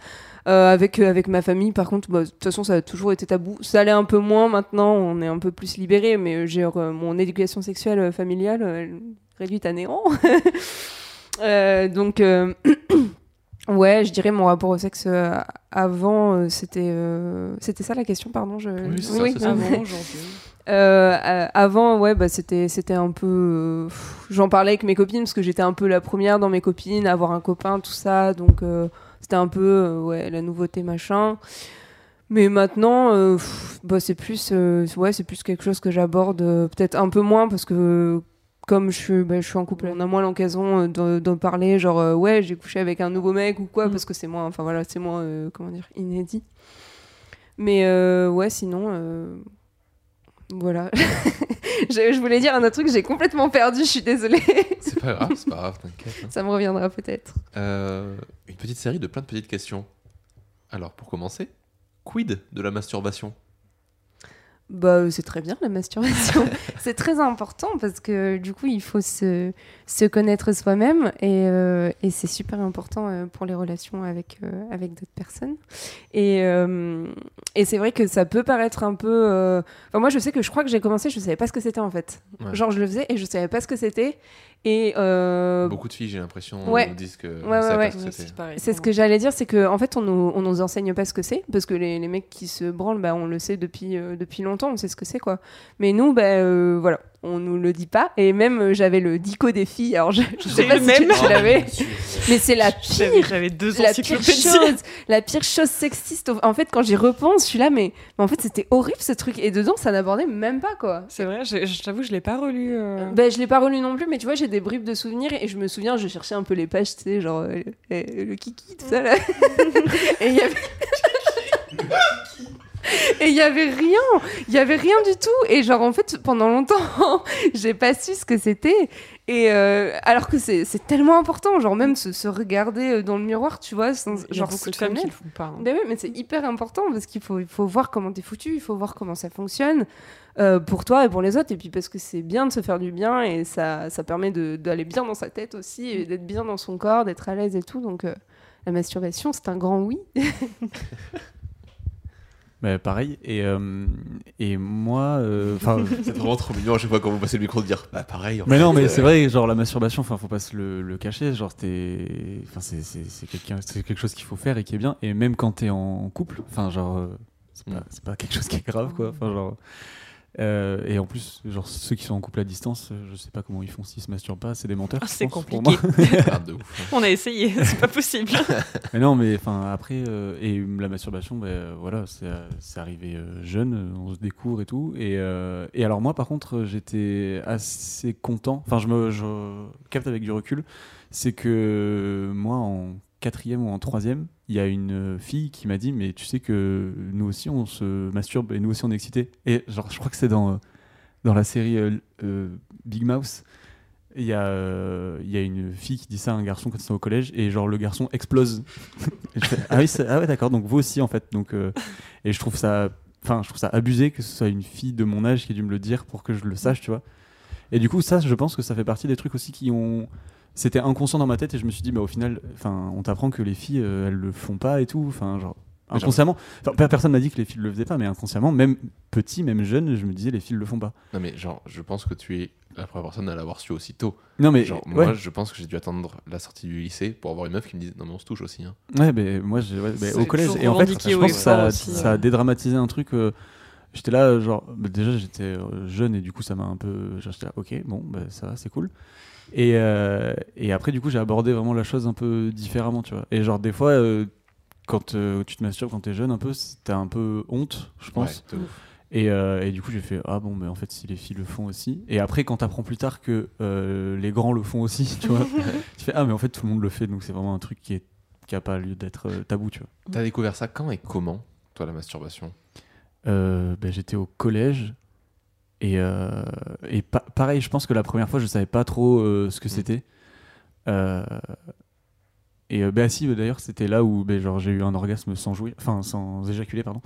B: Euh, avec, ma famille, par contre, bah, de toute façon, ça a toujours été tabou. Ça allait un peu moins maintenant, on est un peu plus libéré, mais j'ai mon éducation sexuelle familiale réduite à néant. Donc, ouais, je dirais mon rapport au sexe euh, avant, euh, c'était euh, c'était ça la question, pardon. Je...
A: Oui, c'est ça.
D: Avant
B: ouais, bah, c'était, c'était un peu. euh, J'en parlais avec mes copines parce que j'étais un peu la première dans mes copines à avoir un copain, tout ça. Donc, euh, c'était un peu euh, ouais, la nouveauté, machin. Mais maintenant, euh, pff, bah, c'est, plus, euh, ouais, c'est plus quelque chose que j'aborde euh, peut-être un peu moins parce que. Comme je suis, bah, je suis en couple, on a moins l'occasion euh, d'en, parler, genre euh, ouais, j'ai couché avec un nouveau mec ou quoi,
D: Mm.
B: parce que c'est moins, enfin voilà, c'est moins, euh, comment dire, inédit. Mais euh, ouais, sinon, voilà. je, je voulais dire un autre truc, j'ai complètement perdu, je suis désolée.
A: C'est pas grave, c'est pas grave, t'inquiète. hein.
B: Ça me reviendra peut-être.
A: Une petite série de plein de petites questions. Alors, pour commencer, quid de la masturbation?
B: Bah, euh, c'est très bien la masturbation. c'est très important parce que du coup, il faut se, se connaître soi-même et, euh, et c'est super important euh, pour les relations avec, euh, avec d'autres personnes. Et, et c'est vrai que ça peut paraître un peu. Enfin, moi, je sais que je crois que j'ai commencé, je savais pas ce que c'était en fait.
A: Ouais.
B: Genre, je le faisais et je savais pas ce que c'était. Et euh,
A: Beaucoup de filles, j'ai l'impression,
B: ouais.
A: nous disent que
B: Ouais.
D: C'est
B: ce que j'allais dire, c'est qu'en en fait, on nous, on nous enseigne pas ce que c'est, parce que les, les mecs qui se branlent, bah, on le sait depuis, euh, depuis longtemps, on sait ce que c'est, quoi. Mais nous, bah, euh, voilà, on nous le dit pas. Et même, euh, j'avais le dico des filles, alors je, je sais pas si tu,
D: même.
B: tu l'avais, mais c'est la pire
D: j'avais deux
B: la pire chose, la pire chose sexiste. En fait, quand j'y repense, je suis là, mais, mais en fait, c'était horrible ce truc. Et dedans, ça n'abordait même pas, quoi.
D: C'est vrai, je, je t'avoue, je l'ai pas relu. euh.
B: Ben, je l'ai pas relu non plus, mais tu vois, j'ai des bribes de souvenirs et je me souviens, je cherchais un peu les pages, tu sais, genre euh, euh, le kiki, tout ça là. et il y avait. et il y avait rien, il y avait rien du tout. Et genre en fait pendant longtemps, j'ai pas su ce que c'était. Et euh, alors que c'est tellement important, genre même se, se regarder euh, dans le miroir, tu vois, sans,
D: Il y a
B: genre
D: beaucoup de qui le font pas. hein.
B: Mais oui, mais c'est hyper important parce qu'il faut, il faut voir comment t'es foutu, il faut voir comment ça fonctionne euh, pour toi et pour les autres. Et puis parce que c'est bien de se faire du bien et ça, ça permet d'aller bien dans sa tête aussi et d'être bien dans son corps, d'être à l'aise et tout. Donc euh, la masturbation, c'est un grand oui.
C: Pareil. Et, euh, et moi. euh.
A: C'est vraiment trop mignon à chaque fois quand vous passez le micro de dire bah pareil. en
C: Mais
A: fait,
C: non, mais
A: euh,
C: c'est vrai, genre la masturbation, enfin, faut pas se le, le cacher, genre t'es, enfin, c'est, c'est quelque chose qu'il faut faire et qui est bien, et même quand t'es en couple, enfin, genre, c'est pas,
A: Mm.
C: pas quelque chose qui est grave, quoi, enfin, genre, euh, et en plus, genre, ceux qui sont en couple à distance, euh, je sais pas comment ils font s'ils se masturbent pas, c'est des menteurs.
D: Ah,
C: je
D: c'est compliqué.
A: ouf.
D: On a essayé, c'est pas possible.
C: mais non, mais enfin, après, euh, et la masturbation, ben euh, voilà, c'est, c'est arrivé euh, jeune, on se découvre et tout, et, euh, et alors moi, par contre, j'étais assez content, enfin, je me, je capte avec du recul, c'est que moi, en quatrième ou en troisième, il y a une fille qui m'a dit, mais tu sais que nous aussi, on se masturbe et nous aussi, on est excités. Et genre, je crois que c'est dans, euh, dans la série euh, euh, Big Mouse. Il y, a, euh, il y a une fille qui dit ça à un garçon quand ils sont au collège et genre le garçon explose. Ah oui, ah d'accord, donc vous aussi en fait. Donc, euh, et je trouve ça, je trouve ça abusé que ce soit une fille de mon âge qui ait dû me le dire pour que je le sache, tu vois. Et du coup ça, je pense que ça fait partie des trucs aussi qui ont, c'était inconscient dans ma tête et je me suis dit, bah au final, enfin on t'apprend que les filles euh, elles le font pas et tout, enfin genre inconsciemment. Enfin, personne m'a dit que les filles le faisaient pas, mais inconsciemment, même petit, même jeune, je me disais les filles le font pas.
A: Non mais genre je pense que tu es la première personne à l'avoir su aussitôt.
C: Non mais
A: Genre
C: ouais.
A: moi je pense que j'ai dû attendre la sortie du lycée pour avoir une meuf qui me dise non mais on se touche aussi. Hein.
C: Ouais, mais moi, ouais, mais au collège, et en fait, je pense que ça,
D: aussi,
C: ça a dédramatisé un truc. euh, j'étais là, genre, bah, déjà, j'étais euh, jeune et du coup, ça m'a un peu. genre, J'étais là, ok, bon, bah, ça va, c'est cool. Et, euh, et après, du coup, j'ai abordé vraiment la chose un peu différemment, tu vois. Et genre, des fois, euh, quand euh, tu te masturbes quand t'es jeune, un peu, t'as un peu honte, je pense.
A: Ouais.
C: Et, et du coup, j'ai fait Ah bon, mais en fait, si les filles le font aussi. Et après, quand t'apprends plus tard que les grands le font aussi, tu vois, tu fais Ah, mais en fait, tout le monde le fait, donc c'est vraiment un truc qui, est, qui a pas lieu d'être tabou, tu vois.
A: T'as découvert ça quand et comment toi la masturbation?
C: Ben, J'étais au collège. Et, euh, et pa- pareil, je pense que la première fois, je savais pas trop euh, ce que
A: Mm.
C: c'était. Euh, et ben, si, d'ailleurs, c'était là où genre, j'ai eu un orgasme sans jouir, enfin sans éjaculer, pardon.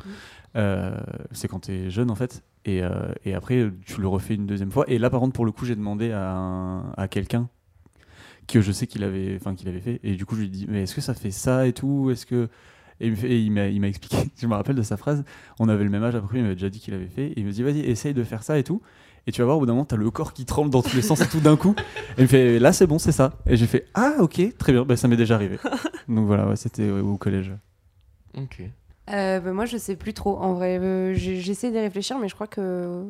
C: Euh, c'est quand t'es jeune en fait. Et, et après, tu le refais une deuxième fois. Et là, par contre, pour le coup, j'ai demandé à, un- à quelqu'un que je sais qu'il avait, qu'il avait fait. Et du coup, je lui ai dit, mais est-ce que ça fait ça et tout? Est-ce que et il me fait- et il m'a il m'a expliqué, je me rappelle de sa phrase, on avait le même âge à peu près, il m'avait déjà dit qu'il avait fait, et il me dit vas-y essaye de faire ça et tout, et tu vas voir au bout d'un moment t'as le corps qui tremble dans tous les sens et tout d'un coup, et il me fait là c'est bon c'est ça, et j'ai fait ah ok très bien, bah, ça m'est déjà arrivé, donc voilà ouais, c'était ouais, au collège.
A: Ok.
B: Euh, bah, moi, je sais plus trop. En vrai, Euh, j'essaie d'y réfléchir, mais je crois que.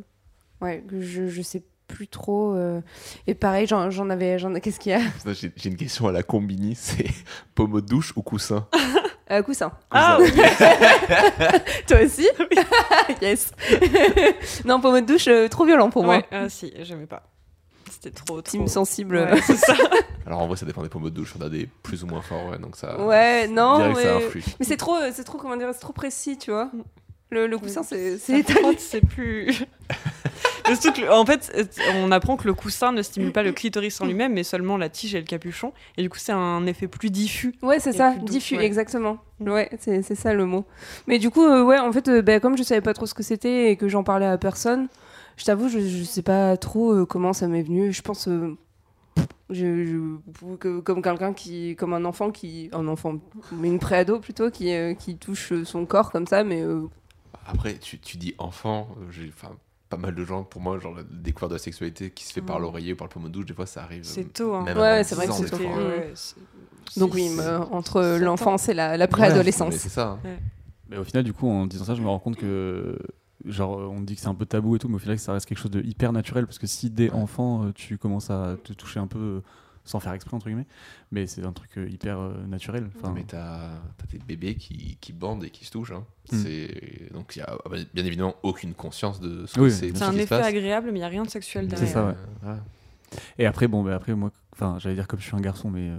B: Ouais, que je, je sais plus trop. euh. Et pareil, j'en j'en avais. j'en- Qu'est-ce qu'il y a?
A: J'ai une question à la combini, c'est pommeau de douche ou coussin?
B: euh, Coussin.
D: Ah oui,
B: Toi aussi Yes Non, pommeau de douche, euh, trop violent pour moi.
D: ouais, ah, si, j'aimais pas. C'était trop, trop.
B: Team sensible.
D: Ouais, c'est ça.
A: Alors en vrai ça dépend des pommeaux de douche, on a des plus ou moins forts, ouais, donc ça...
B: Ouais, non, mais, mais c'est trop, c'est trop, comment dire, c'est trop précis, tu vois. Le, le coussin, c'est
D: Ça
B: c'est
D: c'est plus. Surtout que en fait, on apprend que le coussin ne stimule pas le clitoris en lui-même, mais seulement la tige et le capuchon. Et du coup, c'est un effet plus diffus.
B: Ouais, c'est ça, diffus,
D: ouais.
B: exactement. Ouais, c'est ça le mot. Mais du coup, euh, ouais, en fait, euh, bah, comme je savais pas trop ce que c'était et que j'en parlais à personne, je t'avoue, je, je sais pas trop euh, comment ça m'est venu. Je pense. euh, je, je- que- comme quelqu'un qui. Comme un enfant qui. Un enfant, mais une préado plutôt, qui, euh, qui touche son corps comme ça, mais. euh,
A: Après, tu, tu dis enfant, enfin pas mal de gens, pour moi, genre la découverte de la sexualité qui se fait par
D: Mm.
A: l'oreiller ou par le pommeau de douche, des fois ça arrive.
D: C'est
A: euh,
D: tôt. Hein.
B: Ouais, c'est vrai
A: 10
B: que c'est tôt.
D: ouais, c'est-
B: donc oui, me- entre l'enfance et la, la préadolescence.
A: mais c'est ça.
C: Mais au final, du coup, en disant ça, je me rends compte que, genre, on dit que c'est un peu tabou et tout, mais au final, ça reste quelque chose de hyper naturel parce que si dès enfant, euh, tu commences à te toucher un peu euh, sans faire exprès, entre guillemets, mais c'est un truc euh, hyper euh, naturel. Enfin,
A: mais t'as t'as des bébés qui, qui bandent et qui se touchent. Hein.
C: Mm.
A: C'est Donc il y a ah bah, bien évidemment aucune conscience de ce que
C: Oui,
A: c'est.
D: C'est
A: ce
D: un
A: se
D: effet
A: passe.
D: agréable, mais il n'y a rien de sexuel
A: Mais,
C: C'est
D: derrière.
C: ça, ouais. Et après, bon, bah, après, moi, enfin, j'allais dire comme je suis un garçon, mais euh,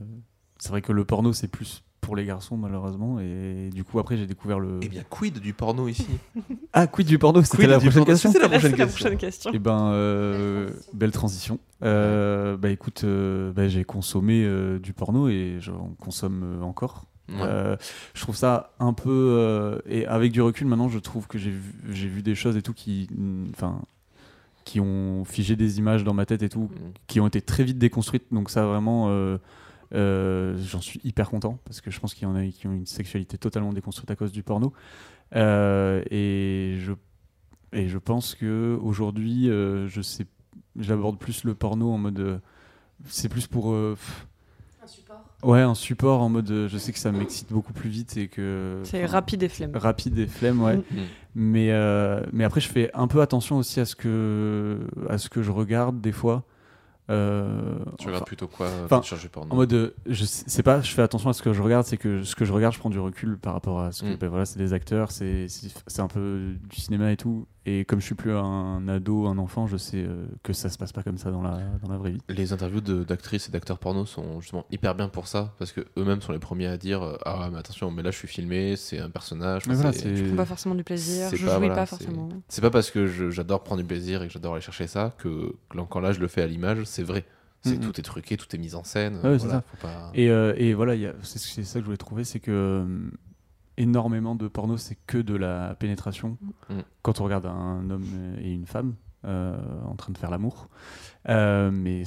C: c'est vrai que le porno, c'est plus pour les garçons malheureusement et du coup après j'ai découvert le
A: Eh bien, quid du porno ici?
C: Ah quid du porno? C'était la prochaine question
A: C'était la
D: C'est
A: prochaine
D: la
A: question.
D: prochaine question.
C: Eh ben, euh, belle transition. Euh, bah écoute, euh, bah, j'ai consommé euh, du porno et j'en consomme encore.
A: Ouais.
C: Je trouve ça un peu et avec du recul maintenant, je trouve que j'ai vu, j'ai vu des choses et tout qui, mm, enfin, qui ont figé des images dans ma tête et tout,
A: Mm.
C: qui ont été très vite déconstruites. Donc ça vraiment, j'en suis hyper content parce que je pense qu'il y en a qui ont une sexualité totalement déconstruite à cause du porno. Et je et je pense que aujourd'hui, je sais, j'aborde plus le porno en mode, euh, c'est plus pour euh,
B: Un support.
C: Ouais, un support en mode euh, je sais que ça m'excite beaucoup plus vite et que.
D: C'est rapide et flemme.
C: Rapide et flemme, ouais.
D: Mm.
C: Mais, euh, mais après, je fais un peu attention aussi à ce que, à ce que je regarde des fois. Euh,
A: Tu regardes
C: enfin,
A: plutôt quoi
C: enfin,
A: quand tu cherches du porno
C: en mode, euh, je sais c'est pas, je fais attention à ce que je regarde, c'est que ce que je regarde, je prends du recul par rapport à ce que,
A: Mm.
C: ben voilà, c'est des acteurs, c'est c'est c'est un peu du cinéma et tout. Et comme je suis plus un ado, un enfant, je sais euh, que ça se passe pas comme ça dans la, dans la vraie vie.
A: Les interviews d'actrices et d'acteurs porno sont justement hyper bien pour ça, parce que eux-mêmes sont les premiers à dire euh, Ah, mais attention, mais là je suis filmé, c'est un personnage.
C: Mais voilà,
A: c'est-
C: c'est-
D: prends pas forcément du plaisir,
A: c'est
D: je
A: pas-
D: jouis
A: voilà,
D: pas
A: c'est-
D: forcément.
A: C'est pas parce que je- j'adore prendre du plaisir et que j'adore aller chercher ça que quand là je le fais à l'image, c'est vrai. C'est
C: Mhm.
A: tout est truqué, tout est mis en scène.
C: Ouais, c'est
A: voilà,
C: ça.
A: faut pas-
C: Et, euh, et voilà, c'est c'est ça que je voulais trouver, c'est que euh, énormément de porno, c'est que de la pénétration.
A: Mm.
C: Quand on regarde un homme et une femme euh, en train de faire l'amour, Euh, mais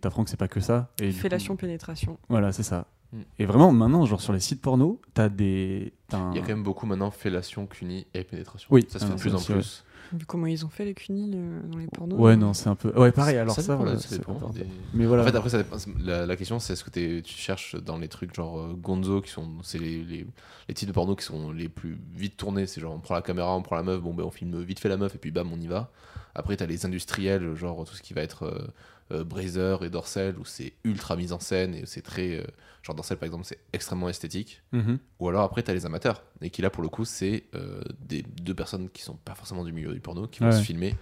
C: t'apprends que c'est pas que ça. Et
D: Fellation,
C: coup-
D: pénétration.
C: voilà, c'est ça.
A: Mm.
C: Et vraiment, maintenant, genre sur les sites porno, t'as des. t'as un-
A: Il y a quand même beaucoup maintenant fellation, cuni et pénétration.
C: Oui,
A: ça se fait
C: ah,
A: de plus
C: ça
A: en plus.
D: Vu comment ils ont fait les cunis euh, dans les pornos.
C: Ouais, non, c'est un peu. Ouais, pareil, alors ça,
A: dépend, ça
C: c'est
A: dépend des-
C: Mais voilà.
A: En fait, après, ça dépend. La, la question, c'est est-ce que t'es- tu cherches dans les trucs genre euh, Gonzo, qui sont. C'est les, les, les types de porno qui sont les plus vite tournés. C'est genre, on prend la caméra, on prend la meuf, bon, ben, on filme vite fait la meuf, et puis bam, on y va. Après, t'as les industriels, genre tout ce qui va être euh, euh, Brazer et Dorsel, où c'est ultra mis en scène, et c'est très. euh, genre, Dorsel, par exemple, c'est extrêmement esthétique.
C: Mhm.
A: Ou alors, après, t'as les amateurs, et qui là, pour le coup, c'est euh, des deux personnes qui sont pas forcément du milieu du porno, qui vont
C: Ouais.
A: se filmer,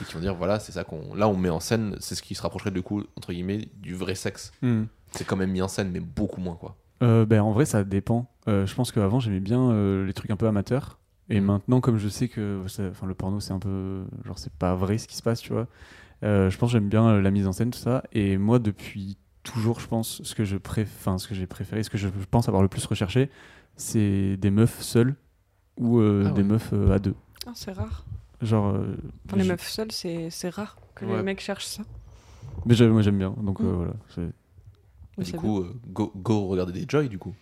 A: et qui vont dire, voilà, c'est ça qu'on. Là, on met en scène, c'est ce qui se rapprocherait, du coup, entre guillemets, du vrai sexe
C: Mhm.
A: c'est quand même mis en scène, mais beaucoup moins quoi.
C: Euh, ben, en vrai, ça dépend. Euh, je pense qu'avant, j'aimais bien euh, les trucs un peu amateurs. Et maintenant, comme je sais que enfin, le porno, c'est un peu. Genre, c'est pas vrai ce qui se passe, tu vois. euh, je pense que j'aime bien euh, la mise en scène, tout ça. Et moi, depuis toujours, je pense, ce que je préf... enfin, ce que j'ai préféré, ce que je pense avoir le plus recherché, c'est des meufs seules ou euh,
A: Ah
C: des meufs euh, à deux.
D: Ah, c'est rare.
C: Genre. euh,
D: Pour les
C: je-
D: meufs seules, c'est c'est rare que
A: Ouais.
D: les mecs cherchent ça.
C: Mais moi, j'aime bien. Donc, euh,
D: Mm.
C: voilà.
A: du coup, euh, go, go regarder des Joy du coup.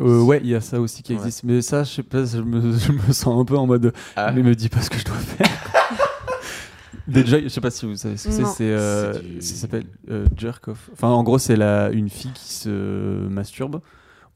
C: Euh, ouais, il y a ça aussi qui
A: Ouais.
C: existe. Mais ça, je sais pas, je me, je me sens un peu en mode.
A: Ah.
C: Mais me dis pas ce que je dois faire. Déjà, je sais pas si vous savez ce que c'est. C'est, euh,
A: C'est du-
C: ça s'appelle euh, jerk off. Enfin, en gros, c'est la une fille qui se masturbe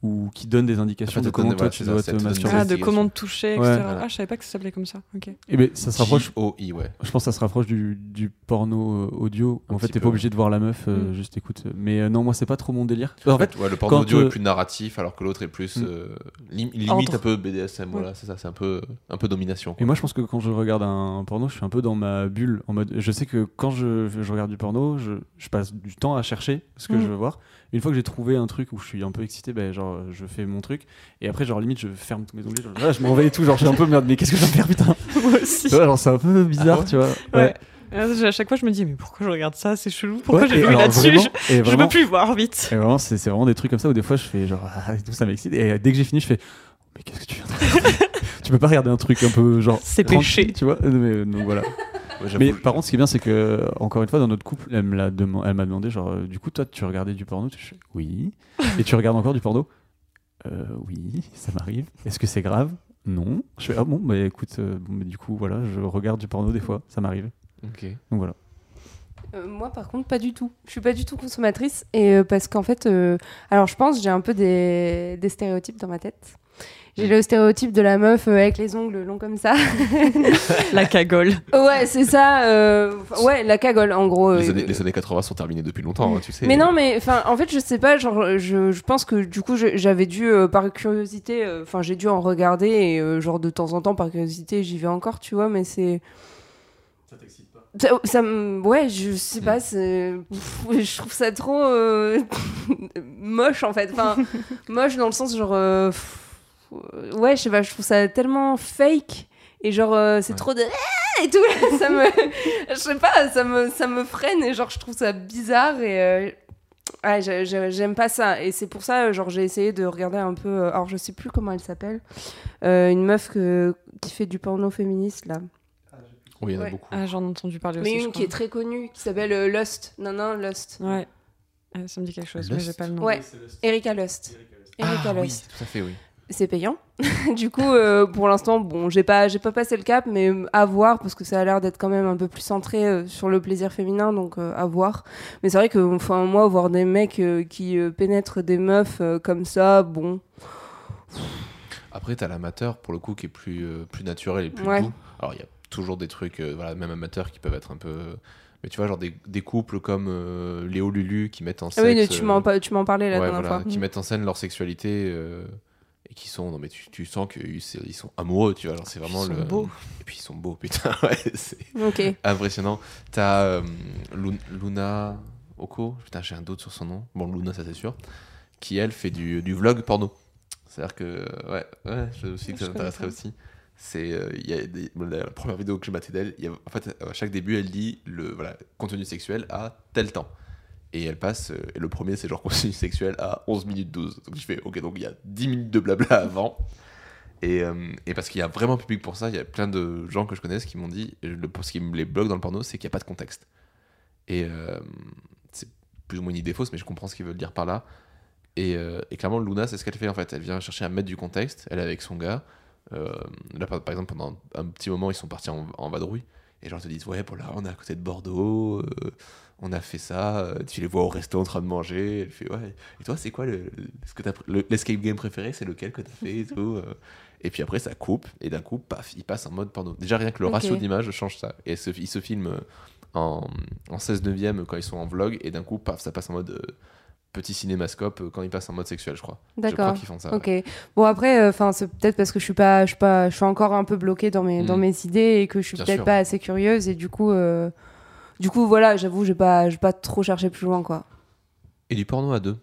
C: ou qui donne des indications
A: En fait,
C: de comment
A: donne-
C: toi tu
A: ça,
C: te masturber.
D: Ah, de
A: investigations.
D: comment te toucher,
C: Ouais.
D: etc.
A: Voilà.
D: Ah, je savais pas que ça s'appelait comme ça. Ok.
C: Et ben, ça se rapproche.
A: J-O-I, ouais.
C: Je pense que ça se rapproche du, du porno euh, audio.
A: Un
C: en fait, t'es pas obligé de voir la meuf, euh,
D: Mm.
C: juste écoute. Mais euh, non, moi, c'est pas trop mon délire. En fait,
A: ouais, le porno audio
C: euh,
A: est plus narratif alors que l'autre est plus
C: Mm.
A: euh, lim- limite un peu BDSM. Voilà, c'est ça, c'est un peu, un peu domination.
C: Et moi, je pense que quand je regarde un porno, je suis un peu dans ma bulle. En mode, je sais que quand je, je regarde du porno, je, je passe du temps à chercher ce que
D: Mhm.
C: je veux voir. Une fois que j'ai trouvé un truc où je suis un peu excité, ben, genre, je fais mon truc. Et après, genre, limite, je ferme tous mes onglets. Genre, voilà, je m'en vais et tout. Genre, je suis un peu merde, mais qu'est-ce que je vais faire, putain
D: Moi aussi.
C: Tu vois, genre, c'est un peu bizarre,
A: Ah
C: tu vois.
D: Ouais. Euh, À chaque fois, je me dis, mais pourquoi je regarde ça? C'est chelou. Pourquoi
C: Ouais,
D: j'ai vu là-dessus? je, je peux plus voir vite.
C: Et vraiment, c'est vraiment des trucs comme ça où des fois, je fais genre, ah, et tout ça m'excite. Et dès que j'ai fini, je fais, mais qu'est-ce que tu viens de regarder? Tu peux pas regarder un truc un peu genre.
D: C'est péché.
C: Tu vois mais, Donc voilà.
A: Ouais,
C: Mais par contre, ce qui est bien, c'est que, encore une fois, dans notre couple, elle m'a demandé, genre, euh, du coup, toi, tu regardais du porno Oui. Et tu regardes encore du porno? Euh, Oui, ça m'arrive. Est-ce que c'est grave? Non. Je fais, ah bon, bah écoute, euh, bon, mais du coup, voilà, je regarde du porno des fois, ça m'arrive.
A: Ok.
C: Donc voilà.
B: Euh, moi, par contre, pas du tout. Je suis pas du tout consommatrice. Et euh, parce qu'en fait, euh, alors je pense, j'ai un peu des, des stéréotypes dans ma tête. J'ai le stéréotype de la meuf euh, avec les ongles longs comme ça.
D: La cagole.
B: ouais, c'est ça. euh, ouais, la cagole, en gros.
A: Les
B: euh,
A: années, les années 80 sont terminées depuis longtemps, hein, tu sais.
B: Mais non, mais en fait, je sais pas. Genre, je, je pense que du coup, j'avais dû, euh, par curiosité, euh, enfin, j'ai dû en regarder et euh, genre de temps en temps, par curiosité, j'y vais encore, tu vois. Mais c'est
C: Ça t'excite pas?
B: Ça, ça me- ouais, je sais pas, pff, je trouve ça trop euh, moche en fait. Enfin, moche dans le sens genre, pff, ouais, je sais pas, je trouve ça tellement fake et genre euh, c'est
A: Ouais.
B: trop de Ah et tout. ça me, je sais pas, ça me, ça me freine et genre je trouve ça bizarre et euh, ouais, j'aime pas ça et c'est pour ça genre j'ai essayé de regarder un peu. euh, alors je sais plus comment elle s'appelle, euh, une meuf que, qui fait du porno féministe là.
A: Oui, il y en a
B: Ouais.
A: beaucoup.
D: Ah, j'en ai entendu parler
B: Mais
D: aussi. je
B: une qui est très connue, qui s'appelle euh, Lust. Non, non, Lust.
D: Ouais. Euh, ça me dit quelque chose, mais
A: Lust
D: j'ai pas le nom.
B: Ouais, Erika Lust. Erika
A: ah, oui,
B: Lust.
A: tout à fait, oui.
B: C'est payant. du coup, euh, pour l'instant, bon, j'ai pas, j'ai pas passé le cap, mais à voir, parce que ça a l'air d'être quand même un peu plus centré euh, sur le plaisir féminin, donc euh, à voir. Mais c'est vrai que, enfin, moi, voir des mecs qui pénètrent des meufs comme ça, bon.
A: Après, t'as l'amateur, pour le coup, qui est plus, plus naturel et plus
B: Ouais.
A: doux. Alors, il y a toujours des trucs, voilà, même amateurs, qui peuvent être un peu. Mais tu vois, genre des, des couples comme euh, Léo Lulu qui mettent en
B: Ah
A: scène.
B: oui, tu m'en, pa- tu m'en parlais la
A: ouais,
B: dernière
A: voilà,
B: fois.
A: qui mettent en scène leur sexualité euh, et qui sont. Non, mais tu, tu sens qu'ils ils sont amoureux, tu vois. Genre, c'est vraiment
D: Ils sont
A: le.
D: beaux.
A: Et puis ils sont beaux, putain, ouais, c'est impressionnant. T'as euh, Lu- Luna Oko, putain, j'ai un doute sur son nom. Bon, Luna, ça c'est sûr. Qui elle fait du, du vlog porno. C'est-à-dire que, ouais, ouais, je dit que ça t'intéresserait
D: connais
A: aussi. C'est, euh, il y a des- la, première vidéo que j'ai matée d'elle, en fait, à chaque début, elle dit le voilà, contenu sexuel à tel temps. Et elle passe, euh, et le premier, c'est genre contenu sexuel à 11 minutes 12. Donc je fais, ok, donc il y a 10 minutes de blabla avant. Et, euh, et parce qu'il y a vraiment public pour ça, il y a plein de gens que je connaisse qui m'ont dit, le, ce qui me les bloque dans le porno, c'est qu'il n'y a pas de contexte. Et euh, c'est plus ou moins une idée fausse, mais je comprends ce qu'ils veulent dire par là. Et, clairement, Luna, c'est ce qu'elle fait en fait. Elle vient chercher à mettre du contexte. Elle est avec son gars. Là, par, exemple, pendant un petit moment, ils sont partis en, vadrouille. Et genre, ils te disent Ouais, bon, on est à côté de Bordeaux. On a fait ça. euh, tu les vois au resto en train de manger. Elle fait Ouais. Et toi, c'est quoi le, le- ce que t'as pr- le- l'escape game préféré C'est lequel que t'as fait et tout euh. Et puis après, ça coupe. Et d'un coup, paf, il passe en mode porno. Déjà, rien que le ratio d'image change ça. Et se, il se filme en, en 16 neuvième quand ils sont en vlog. Et d'un coup, paf, ça passe en mode. euh, Petit cinémascope quand ils passent en mode sexuel, je crois.
B: D'accord.
A: qu'ils font ça.
B: Ok. Bon après, enfin c'est peut-être parce que je suis pas, je suis pas, je suis encore un peu bloquée dans mes,
A: Mm.
B: dans mes idées et que je suis peut-être pas assez curieuse et du coup, euh, du coup voilà, j'avoue, j'ai pas, j'ai pas trop cherché plus loin quoi.
A: Et du porno à deux?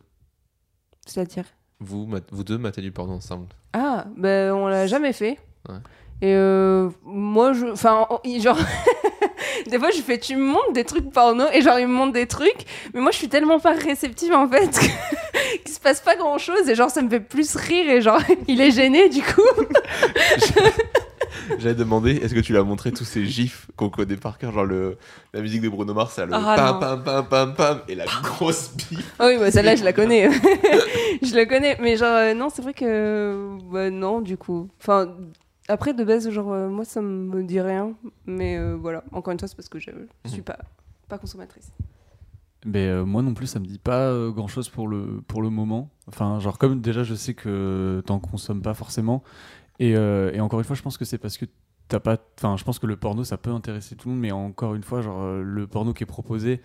B: C'est-à-dire?
A: Vous, vous deux matez du porno ensemble.
B: Ah, ben on l'a jamais fait.
A: Ouais.
B: Et euh, moi, je, enfin, genre, des fois, je fais, tu me montres des trucs porno et genre, il me montre des trucs, mais moi, je suis tellement pas réceptive en fait que- qu'il se passe pas grand chose et genre, ça me fait plus rire et genre, il est gêné du coup.
A: J'avais demandé, est-ce que tu lui as montré tous ces gifs qu'on connaît par cœur, genre le, la musique de Bruno Mars, ça le
D: Ah,
A: pam pam pam pam pam et la grosse bif.
B: Ah oui, bah, celle-là, je la connais. je la connais, mais genre, euh, non, c'est vrai que, bah, non, du coup. Enfin, après, de base, genre, euh, moi, ça me dit rien, mais euh, voilà, encore une fois, c'est parce que je, suis
A: Mhm.
B: pas, pas consommatrice.
C: Mais euh, moi non plus, ça me dit pas grand chose pour le, pour le moment. Enfin, genre, comme déjà je sais que t'en consommes pas forcément. Et, euh, et encore une fois, je pense que c'est parce que t'as pas. Enfin, je pense que le porno ça peut intéresser tout le monde, mais encore une fois, genre, euh, le porno qui est proposé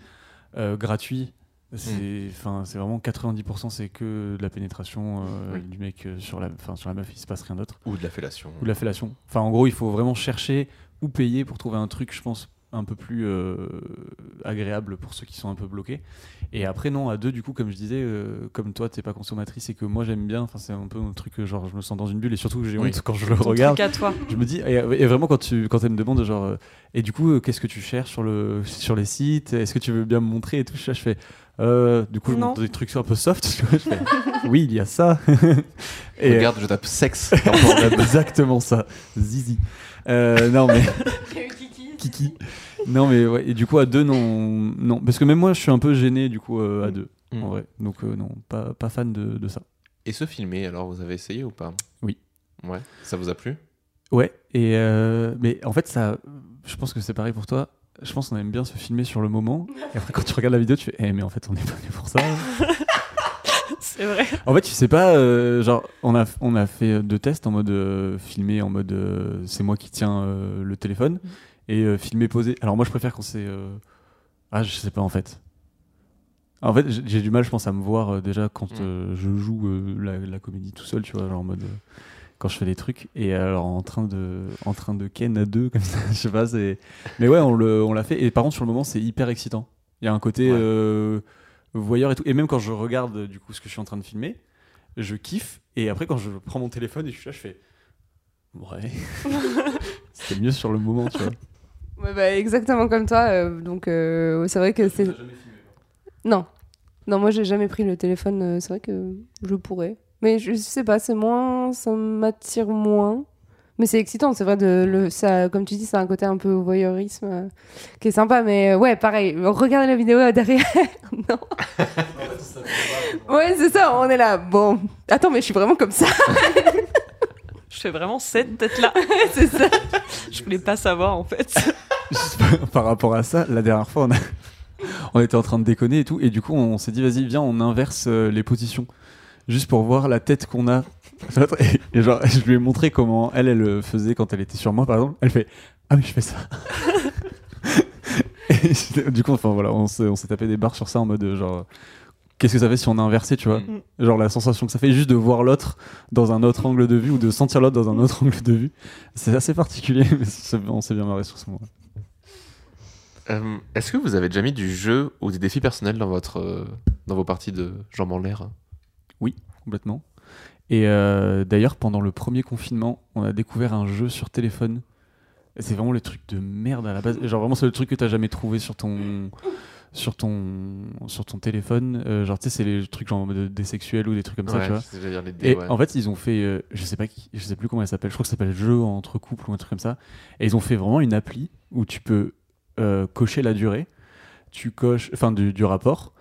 C: euh, gratuit, c'est enfin c'est vraiment 90% c'est que de la pénétration euh,
A: Oui.
C: du mec sur la, enfin, sur la meuf, il se passe rien d'autre.
A: Ou de la fellation.
C: Ou de la fellation. Enfin, en gros, il faut vraiment chercher ou payer pour trouver un truc, je pense, un peu plus euh, agréable pour ceux qui sont un peu bloqués. Et après, non, à deux, du coup, comme je disais, euh, comme toi, t'es pas consommatrice et que moi j'aime bien, enfin, c'est un peu un truc, euh, genre, je me sens dans une bulle et surtout que j'ai
A: Oui.
C: honte quand je le
D: Ton
C: regarde.
D: truc à toi.
C: Je me dis, et, et vraiment, quand, tu, quand elle me demande, genre, euh, et du coup, euh, qu'est-ce que tu cherches sur, le, sur les sites? Est-ce que tu veux bien me montrer et tout? Ça Je fais, euh, du coup, je
D: Non.
C: montre des trucs sur un peu soft. je fais, oui, il y a ça. et, euh,
A: Regarde, je tape sexe
C: exactement ça, zizi. Euh, non mais Kiki. Non mais ouais, et du coup à deux non non parce que même moi je suis un peu gêné du coup euh, à deux
A: Mm.
C: en vrai donc euh, non pas, pas fan de, de ça.
A: Et se filmer, alors vous avez essayé ou pas?
C: Oui.
A: Ouais, ça vous a plu?
C: Ouais et euh, mais en fait ça je pense que c'est pareil pour toi. Je pense qu'on aime bien se filmer sur le moment et après quand tu regardes la vidéo tu fais eh mais en fait on est pas venu pour ça.
D: C'est vrai.
C: En fait, tu sais pas, euh, genre, on a, on a fait deux tests en mode euh, filmé, en mode euh, c'est moi qui tiens euh, le téléphone, et euh, filmé posé. Alors, moi, je préfère quand c'est. euh, Ah, je sais pas en fait. En fait, j'ai du mal, je pense, à me voir euh, déjà quand
A: Mm.
C: je joue euh, la, la comédie tout seul, tu vois, genre en mode. quand je fais des trucs et alors en train de en train de ken à deux comme ça je sais pas c'est mais ouais on le on l'a fait et par contre sur le moment c'est hyper excitant il y a un côté
A: Ouais.
C: voyeur et tout et même quand je regarde du coup ce que je suis en train de filmer je kiffe et après quand je prends mon téléphone et je suis là je fais ouais c'était mieux sur le moment tu vois
B: Ouais, bah, exactement comme toi. euh, donc, euh, c'est vrai que c'est. Non. Non, moi, j'ai jamais pris le téléphone. euh, c'est vrai que je pourrais. Mais je sais pas, c'est moins. Ça m'attire moins. Mais c'est excitant, c'est vrai. De, le, ça, comme tu dis, c'est un côté un peu voyeurisme euh, qui est sympa. Mais euh, ouais, pareil. Regardez la vidéo euh, derrière. non. ouais, c'est ça. On est là. Bon. Attends, mais je suis vraiment comme ça.
D: Je fais vraiment cette tête-là.
B: c'est ça.
D: Je voulais pas savoir en fait.
C: Par- rapport à ça, la dernière fois, on, a- on était en train de déconner et tout, et du coup, on s'est dit, vas-y, viens, on inverse euh, les positions, juste pour voir la tête qu'on a. Et, et genre, je lui ai montré comment elle, elle le faisait quand elle était sur moi, par exemple. Elle fait, ah, mais je fais ça. et du coup, enfin voilà, on s'est on s'est tapé des barres sur ça en mode, euh, genre, qu'est-ce que ça fait si on a inversé, tu vois
A: Mm.
C: Genre, la sensation que ça fait juste de voir l'autre dans un autre angle de vue ou de sentir l'autre dans un autre angle de vue. C'est assez particulier, mais c'est- on s'est bien marré sur ce moment.
A: Euh, Est-ce que vous avez déjà mis du jeu ou des défis personnels dans, votre, euh, dans vos parties de jambes en l'air?
C: Complètement. Et euh, d'ailleurs, pendant le premier confinement, on a découvert un jeu sur téléphone. C'est vraiment le truc de merde à la base. Genre vraiment, c'est le truc que t'as jamais trouvé sur ton sur ton sur ton téléphone. Euh, genre tu sais, c'est les trucs genre de, des sexuels ou des trucs comme ça, tu vois.
A: dire les dés,
C: Et
A: ouais.
C: en fait, ils ont fait, euh, je sais pas, qui, je sais plus comment elle s'appelle. Je crois que ça s'appelle jeu entre couples ou un truc comme ça. Et ils ont fait vraiment une appli où tu peux euh, cocher la durée, tu coches, enfin du, du rapport,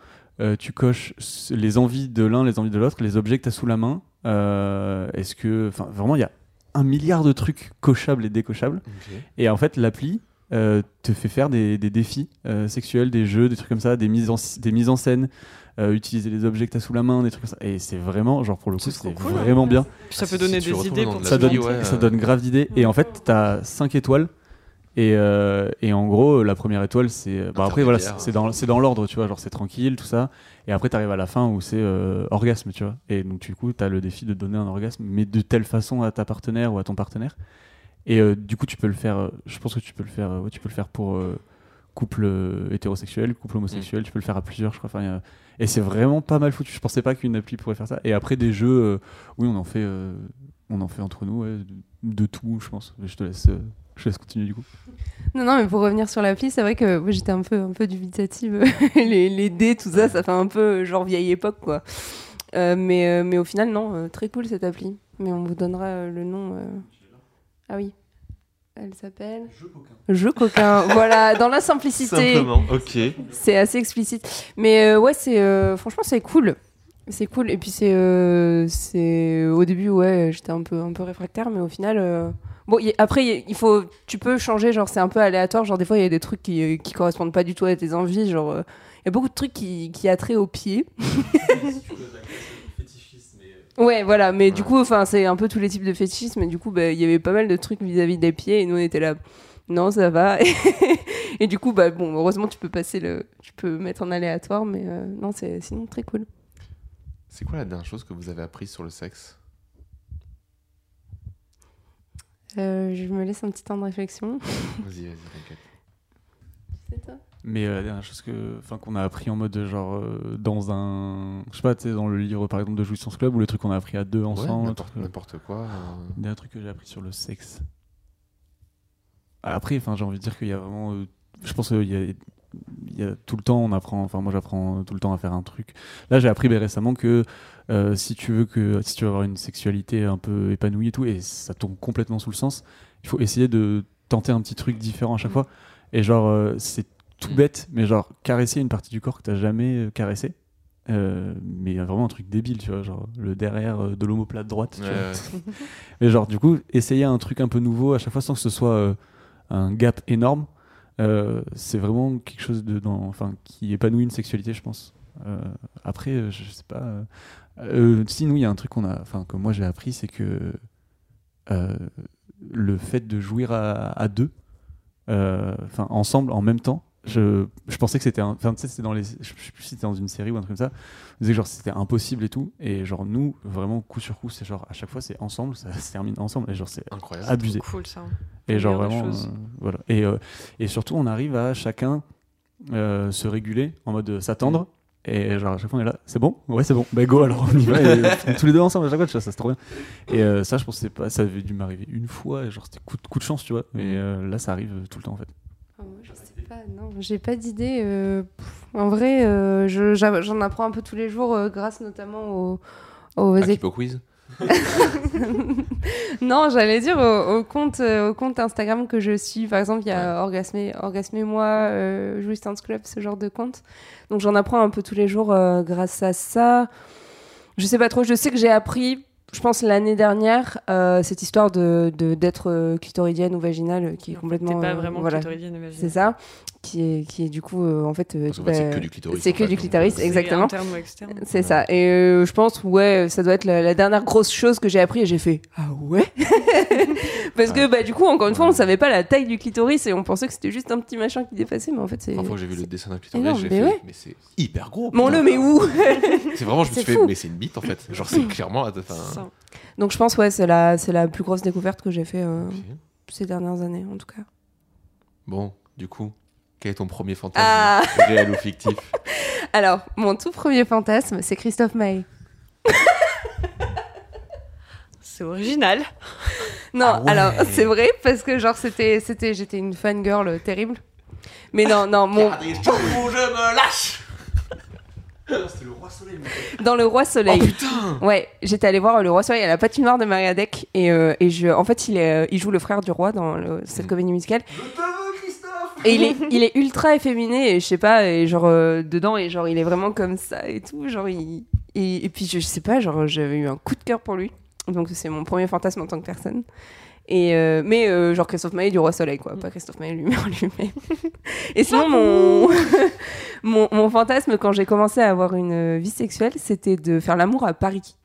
C: tu coches les envies de l'un, les envies de l'autre, les objets que tu as sous la main. Est-ce que, enfin, vraiment, il y a un milliard de trucs cochables et décochables. Et en fait, l'appli euh, te fait faire des, des défis euh, sexuels, des jeux, des trucs comme ça, des mises en, des mises en scène, euh, utiliser les objets que tu as sous la main, des trucs comme ça. Et c'est vraiment, genre pour le coup,
A: C'est cool,
C: vraiment bien.
D: Puis ça peut donner
A: si
D: des idées pour
C: Ça
A: vie,
C: donne,
A: ouais,
C: ça donne grave d'idées. Et en fait, tu as 5 étoiles. Et, euh, et en gros, la première étoile, c'est. Bah après, voilà, c'est dans, dans l'ordre, tu vois. Genre, c'est tranquille, tout ça. Et après, tu arrives à la fin où c'est euh, orgasme, tu vois. Et donc, du coup, tu as le défi de donner un orgasme, mais de telle façon à ta partenaire ou à ton partenaire. Et euh, du coup, tu peux le faire. euh, je pense que tu peux le faire. euh, ouais, tu peux le faire pour euh, couple euh, hétérosexuel, couple homosexuel. Tu peux le faire à plusieurs, je crois. Enfin, il y a- Et c'est vraiment pas mal foutu. Je pensais pas qu'une appli pourrait faire ça. Et après, des jeux, euh, oui, on en fait. euh, on en fait entre nous, ouais, de, de tout, je pense. Je te laisse. euh, je te laisse continuer du coup.
B: Non, non, mais pour revenir sur l'appli, c'est vrai que moi, j'étais un peu, un peu dubitative. les, les dés, tout ça, ça fait un peu genre vieille époque, quoi. Euh, mais, mais au final, non, très cool cette appli. Mais on vous donnera le nom. euh. Ah oui. Elle s'appelle Jeu coquin. voilà, dans la simplicité.
A: Simplement, ok.
B: C'est assez explicite. Mais euh, ouais, c'est euh, franchement c'est cool. C'est cool. Et puis c'est euh, c'est au début ouais, j'étais un peu un peu réfractaire, mais au final bon y- après y- il faut tu peux changer genre c'est un peu aléatoire genre des fois il y a des trucs qui qui correspondent pas du tout à tes envies genre il y a beaucoup de trucs qui qui attraient au pied. Ouais, voilà, mais du coup, enfin, c'est un peu tous les types de fétichisme, mais du coup, bah, il y avait pas mal de trucs vis-à-vis des pieds, et nous, on était là, non, ça va. et du coup, bah, bon, heureusement, tu peux passer le, tu peux mettre en aléatoire, mais euh, non, c'est sinon très cool.
A: C'est quoi la dernière chose que vous avez appris sur le sexe?
B: Euh, je me laisse un petit temps de réflexion.
A: Vas-y, vas-y, t'inquiète.
B: C'est toi
C: Mais euh, la dernière chose que, enfin, qu'on a appris en mode genre euh, dans un, je sais pas, tu sais, dans le livre par exemple de Jouissance Club ou les trucs qu'on a appris à deux ensemble.
A: n'importe
C: truc-
A: n'importe quoi. euh.
C: Des trucs que j'ai appris sur le sexe. Après, enfin, j'ai envie de dire qu'il y a vraiment, euh, je pense qu'il y a, il y a tout le temps, on apprend. Enfin, moi, j'apprends tout le temps à faire un truc. Là, j'ai appris ben, récemment que euh, si tu veux que, si tu veux avoir une sexualité un peu épanouie et tout, et ça tombe complètement sous le sens, il faut essayer de tenter un petit truc différent à chaque fois. Et genre, euh, c'est tout
A: Mm.
C: bête, mais genre caresser une partie du corps que t'as jamais euh, caressé. Euh, mais vraiment un truc débile, tu vois, genre le derrière euh, de l'omoplate droite. tu
A: Ouais,
C: vois.
A: ouais.
C: Mais genre, du coup, essayer un truc un peu nouveau à chaque fois sans que ce soit euh, un gap énorme, euh, c'est vraiment quelque chose de, dans, enfin, qui épanouit une sexualité, je pense. Euh, après, euh, je sais pas. euh, euh, si, nous, il y a un truc qu'on a, enfin, que moi j'ai appris, c'est que euh, le fait de jouir à, à deux, euh, enfin, ensemble, en même temps, je, je pensais que c'était un. Enfin, tu sais, c'était dans les. Je sais plus si c'était dans une série ou un truc comme ça. On disait que genre c'était impossible et tout. Et genre, nous, vraiment, coup sur coup, c'est genre à chaque fois, c'est ensemble, ça se termine ensemble. Et genre, c'est
A: Incroyable.
C: abusé.
D: Cool ça.
C: Et genre vraiment, euh, voilà. Et, euh, et surtout, on arrive à chacun euh, se réguler en mode euh, s'attendre. Et genre à chaque fois on est là, c'est bon? Ouais, c'est bon. Bah go, alors on y va. Et, euh, tous les deux ensemble à chaque fois, ça c'est trop bien. Et euh, ça, je pensais pas, ça avait dû m'arriver une fois. Et genre c'était coup, de- coup de chance, tu vois. Mais euh, là, ça arrive tout le temps en fait.
B: Ah, moi, je sais pas, non, j'ai pas d'idée. euh, en vrai, euh, je- j'en apprends un peu tous les jours euh, grâce notamment aux, aux
A: Kipo Quiz?
B: Non, j'allais dire au, au compte, au compte Instagram que je suis. Par exemple, il y a Orgasmé, Orgasmé moi, Jouissance Club, ce genre de compte. Donc j'en apprends un peu tous les jours grâce à ça. Je sais pas trop. Je sais que j'ai appris, je pense l'année dernière, euh, cette histoire de d'être euh, clitoridienne ou vaginale, qui est complètement.
D: T'es pas
B: euh,
D: vraiment
B: voilà,
D: clitoridienne,
B: c'est ça, qui est qui est du coup euh, en fait. euh,
A: qu'en fait, c'est
B: bah,
A: que du clitoris.
B: c'est
A: en
B: que
A: fait,
B: du clitoris,
A: euh,
D: C'est
B: exactement.
D: interne ou externe.
B: C'est ça. Et euh, je pense, ouais, ça doit être la, la dernière grosse chose que j'ai appris et j'ai fait Ah ouais Parce que, bah, du coup, encore une fois, on savait pas la taille du clitoris et on pensait que c'était juste un petit machin qui dépassait, mais en fait, c'est.
A: La fois que j'ai vu le dessin d'un clitoris,
B: énorme,
A: j'ai
B: mais
A: fait,
B: ouais.
A: mais c'est hyper gros.
B: Mon
A: putain.
B: le, mais où?
A: C'est vraiment, je me suis fait, mais c'est une bite en fait. Genre, c'est clairement. enfin,
D: Ça.
B: Donc, je pense, ouais, c'est la, c'est la plus grosse découverte que j'ai fait ces dernières années, en tout cas.
A: Bon, du coup, quel est ton premier fantasme
B: Ah.
A: Réel ou fictif?
B: Alors, mon tout premier fantasme, c'est Christophe Maé.
D: C'est original.
B: Non,
A: Ah ouais.
B: alors, c'est vrai, parce que, genre, c'était, c'était, j'étais une fangirl terrible. Mais non, non, mon,
A: Regardez, je me lâche C'était le roi soleil.
B: dans Le Roi
A: Oh
B: Soleil.
A: putain
B: Ouais, j'étais allée voir Le Roi Soleil à la patinoire de Mariadec et, euh, et je, en fait, il, est, euh, il joue le frère du roi dans le- cette
A: Mm.
B: comédie musicale. Et il est, il est ultra efféminé et je sais pas, et genre euh, dedans, et genre il est vraiment comme ça et tout. Genre, il, et, et puis je, sais pas, genre j'avais eu un coup de cœur pour lui. Donc c'est mon premier fantasme en tant que personne. Et euh, mais euh, genre Christophe Maé du Roi Soleil, quoi. Pas Christophe Maé lui-même. lui-même. et sinon, mon, mon, mon fantasme quand j'ai commencé à avoir une vie sexuelle, c'était de faire l'amour à Paris.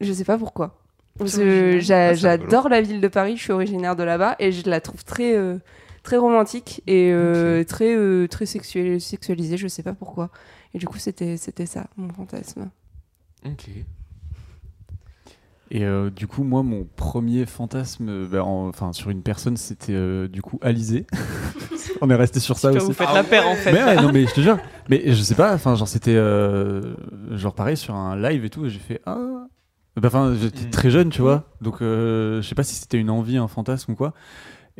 B: Je sais pas pourquoi. Parce que
A: Ah,
B: j'adore la ville de Paris, je suis originaire de là-bas et je la trouve très, euh, très romantique et euh, très, euh, très sexuel, sexualisée, je sais pas pourquoi. Et du coup, c'était c'était ça, mon fantasme.
A: Ok.
C: Et euh, du coup, moi, mon premier fantasme, euh, bah, en- enfin sur une personne, c'était euh, du coup Alizé. On est resté sur ça aussi.
D: vous faites
A: Ah
D: la paire en fait.
C: Mais ouais, non, mais je te jure. Mais je sais pas, enfin, genre, c'était. euh, genre, pareil, sur un live et tout, j'ai fait. Ah. Bah, Enfin, j'étais
A: Mm.
C: très jeune, tu vois. Donc, euh, je sais pas si c'était une envie, un fantasme ou quoi.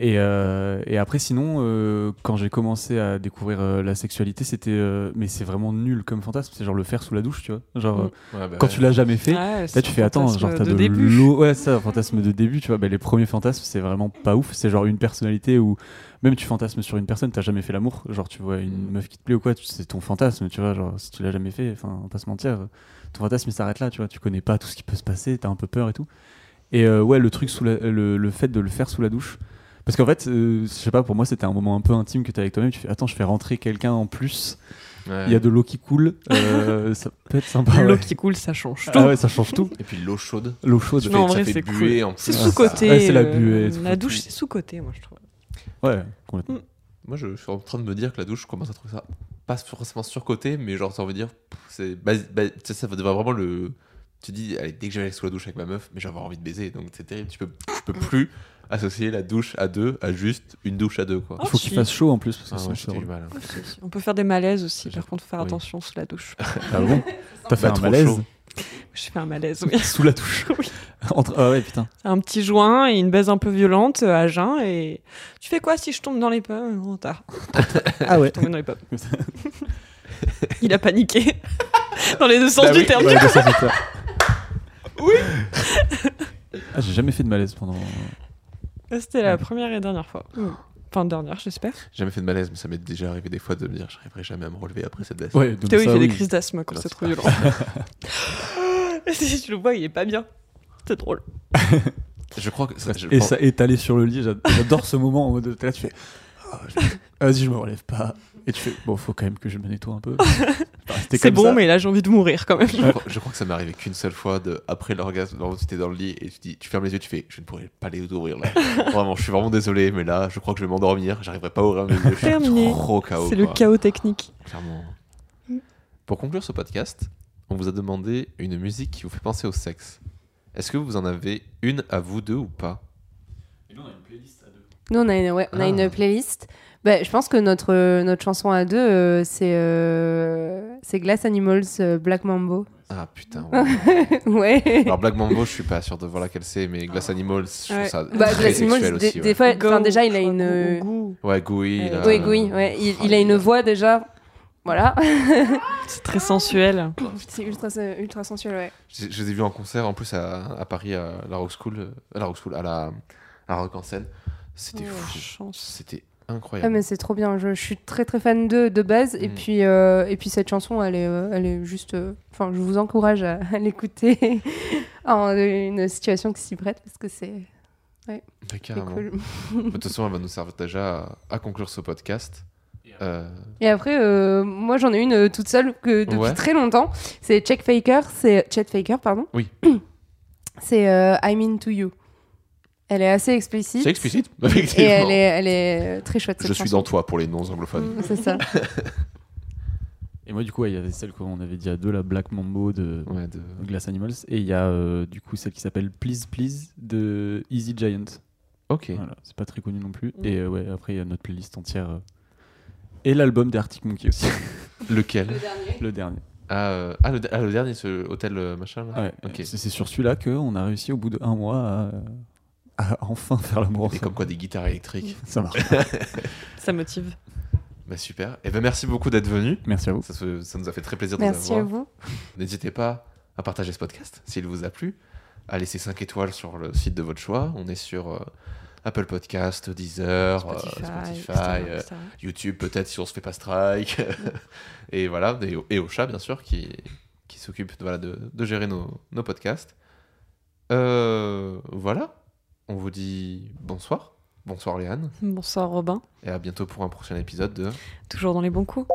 C: Et, euh, et après, sinon, euh, quand j'ai commencé à découvrir euh, la sexualité, c'était. euh, mais c'est vraiment nul comme fantasme. C'est genre le faire sous la douche, tu vois. Genre,
D: Mm.
A: Ouais, bah
C: quand
A: ouais.
C: tu l'as jamais fait.
D: Ouais,
C: Là, tu fais attends, genre t'as de,
D: début.
C: l'eau. Ouais, c'est ça, un fantasme de début, tu vois. Bah, les premiers fantasmes, c'est vraiment pas ouf. C'est genre une personnalité où même tu fantasmes sur une personne, t'as jamais fait l'amour. Genre, tu vois une
A: Mm.
C: meuf qui te plaît ou quoi, c'est ton fantasme, tu vois. Genre, si tu l'as jamais fait, enfin, on va pas se mentir, ton fantasme il s'arrête là, tu vois. Tu connais pas tout ce qui peut se passer, t'as un peu peur et tout. Et euh, ouais, le truc, sous la- le, le fait de le faire sous la douche. Parce qu'en fait, euh, je sais pas, pour moi, c'était un moment un peu intime que t'as avec toi-même. Tu fais, attends, je fais rentrer quelqu'un en plus.
A: Ouais.
C: Il y a de l'eau qui coule. euh, ça peut être sympa.
D: L'eau
C: ouais.
D: qui coule, ça change tout.
C: Ah ouais, ça change tout.
A: Et puis l'eau chaude.
C: L'eau chaude.
D: Non, en vrai, c'est cool.
A: en plus.
D: C'est
C: Ah,
D: sous-côté.
C: ouais, c'est la
D: euh,
C: buée tout.
D: La douche, c'est sous-côté, moi, je trouve.
C: Ouais, complètement.
A: Moi, je suis en train de me dire que la douche, je commence à trouver ça pas forcément surcoté, mais genre, ça veut dire, pff, c'est, bah, bah, tu sais, ça va devoir vraiment le. Tu dis, allez, dès que je vais aller sous la douche avec ma meuf, mais j'avais envie de baiser, donc c'est terrible. Tu peux, je peux plus associer la douche à deux à juste une douche à deux, quoi.
D: Oh,
C: Il faut
D: si.
C: qu'il fasse chaud en plus. Parce que
A: Ah
C: sinon,
A: ouais, j'ai du mal. hein.
D: On peut faire des malaises aussi, par contre, faut faire
A: Oui.
D: attention sous la douche.
C: Ah bon T'as fait
A: Bah,
C: un
A: trop
C: malaise
A: chaud.
D: Je fais un malaise, oui.
C: sous la douche.
D: Oui.
C: Entre... Ah ouais, putain.
D: Un petit joint et une baise un peu violente euh, à jeun. Et tu fais quoi si je tombe dans les pommes Oh, tard.
C: Ah ouais.
D: Tomber dans les pommes. Il a paniqué. dans les deux sens
A: Bah
D: du
A: oui.
D: terme.
C: Ça. Oui Ah, j'ai jamais fait de malaise pendant.
D: C'était la première et dernière fois. Enfin, dernière, j'espère.
A: J'ai jamais fait de malaise, mais ça m'est déjà arrivé des fois de me dire, j'arriverai jamais à me relever après cette baisse.
C: Ouais, donc
D: Théo, il fait
C: oui.
D: des crises d'asthme quand c'est trop violent. si tu le vois, il est pas bien. C'est drôle.
A: Je crois que ça, je
C: Et
A: pense-
C: ça étalé sur le lit, j'a- j'adore ce moment en mode. t'es Là, tu fais. Ah, je- Vas-y, je me relève pas. Et tu fais, bon, faut quand même que je me nettoie un peu.
E: C'est
C: comme
E: bon,
C: ça.
E: mais là j'ai envie de mourir quand même.
A: Je, crois, je crois que ça m'est arrivé qu'une seule fois de, après l'orgasme, normalement tu étais dans le lit et tu, dis, tu fermes les yeux, tu fais je ne pourrais pas les ouvrir là. vraiment, je suis vraiment désolé, mais là je crois que je vais m'endormir, j'arriverai pas à ouvrir mes yeux. Je suis
E: Terminé.
A: trop KO.
E: C'est le chaos technique.
A: Clairement. Pour conclure ce podcast, on vous a demandé une musique qui vous fait penser au sexe. Est-ce que vous en avez une à vous deux ou pas?
B: Nous, on a une, ouais, on a
A: Ah.
B: une playlist. Bah, je pense que notre, euh, notre chanson à deux, euh, c'est euh, c'est Glass Animals euh, Black Mambo.
A: Ah putain. ouais.
B: ouais.
A: Alors Black Mambo, je suis pas sûr de voir laquelle c'est, mais Glass Animals, je trouve
E: Ouais.
A: ça
B: Bah,
A: très
B: Glass Animals,
A: sexuel
B: des,
A: aussi.
B: des
A: ouais.
B: fois, enfin,
E: Go,
B: déjà, il a une.
A: Ouais.
E: Euh.
B: Oui, oui, ouais. Il,
A: Ah,
B: il a une voix déjà. Voilà.
E: C'est très sensuel.
B: c'est ultra, ultra sensuel, ouais.
A: Je, je les ai vus en concert en plus à, à Paris, à la Rock School, à la Rock School, à la, à la Rock en scène. C'était
E: Oh,
A: fou.
E: chance.
A: C'était
B: Ah,
A: incroyable.
B: mais c'est trop bien. Je, je suis très très fan d'eux de base. Et,
A: Mm.
B: puis, euh, et puis cette chanson, elle est, euh, elle est juste. euh, Enfin, je vous encourage à, à l'écouter en une situation qui s'y prête parce que c'est
A: carrément.
B: cool.
A: De toute façon, elle va nous servir déjà à, à conclure ce podcast. Euh,
B: Et après, euh, moi j'en ai une euh, toute seule que depuis
A: Ouais.
B: très longtemps. C'est Check Faker, c'est Chet Faker, pardon.
A: Oui.
B: c'est euh, I'm into you. Elle est assez explicite.
A: c'est explicite,
B: Et
A: effectivement.
B: elle est, elle est très chouette.
A: Je suis
B: chanson.
A: dans toi pour les non-anglophones.
B: Mm, C'est ça.
C: Et moi, du coup, ouais, il y avait celle qu'on avait dit à deux, la Black Mambo de
A: Ouais, de...
C: Glass Animals. Et il y a euh, du coup celle qui s'appelle Please Please de Easy Giant.
A: Ok.
C: Voilà, c'est pas très connu non plus. Et euh, ouais, après, il y a notre playlist entière. euh, Et l'album d'Arctic Monkey aussi,
A: Lequel
C: le dernier.
A: ah, euh, ah, le, ah, le dernier, ce hôtel machin là
C: Ouais,
A: Ok.
C: c'est c'est sur celui-là qu'on a réussi au bout d'un mois à, à enfin faire l'amour
A: Et comme quoi des guitares électriques.
C: Ça marche.
E: Ça motive.
A: Bah super. Et ben merci beaucoup d'être venu.
C: Merci à vous.
A: Ça, nous a fait très plaisir de
B: Merci
A: vous
B: à
A: avoir.
B: vous.
A: N'hésitez pas à partager ce podcast s'il vous a plu, à laisser 5 étoiles sur le site de votre choix. On est sur euh, Apple Podcast, Deezer, euh,
E: Spotify,
A: euh. YouTube peut-être si on se fait pas strike. et voilà, et, au- et au chat bien sûr qui, qui s'occupe de, voilà, de, de gérer nos, nos podcasts. Euh, voilà, on vous dit bonsoir. Bonsoir Léane,
E: Bonsoir Robin.
A: et à bientôt pour un prochain épisode de...
E: Toujours dans les bons coups.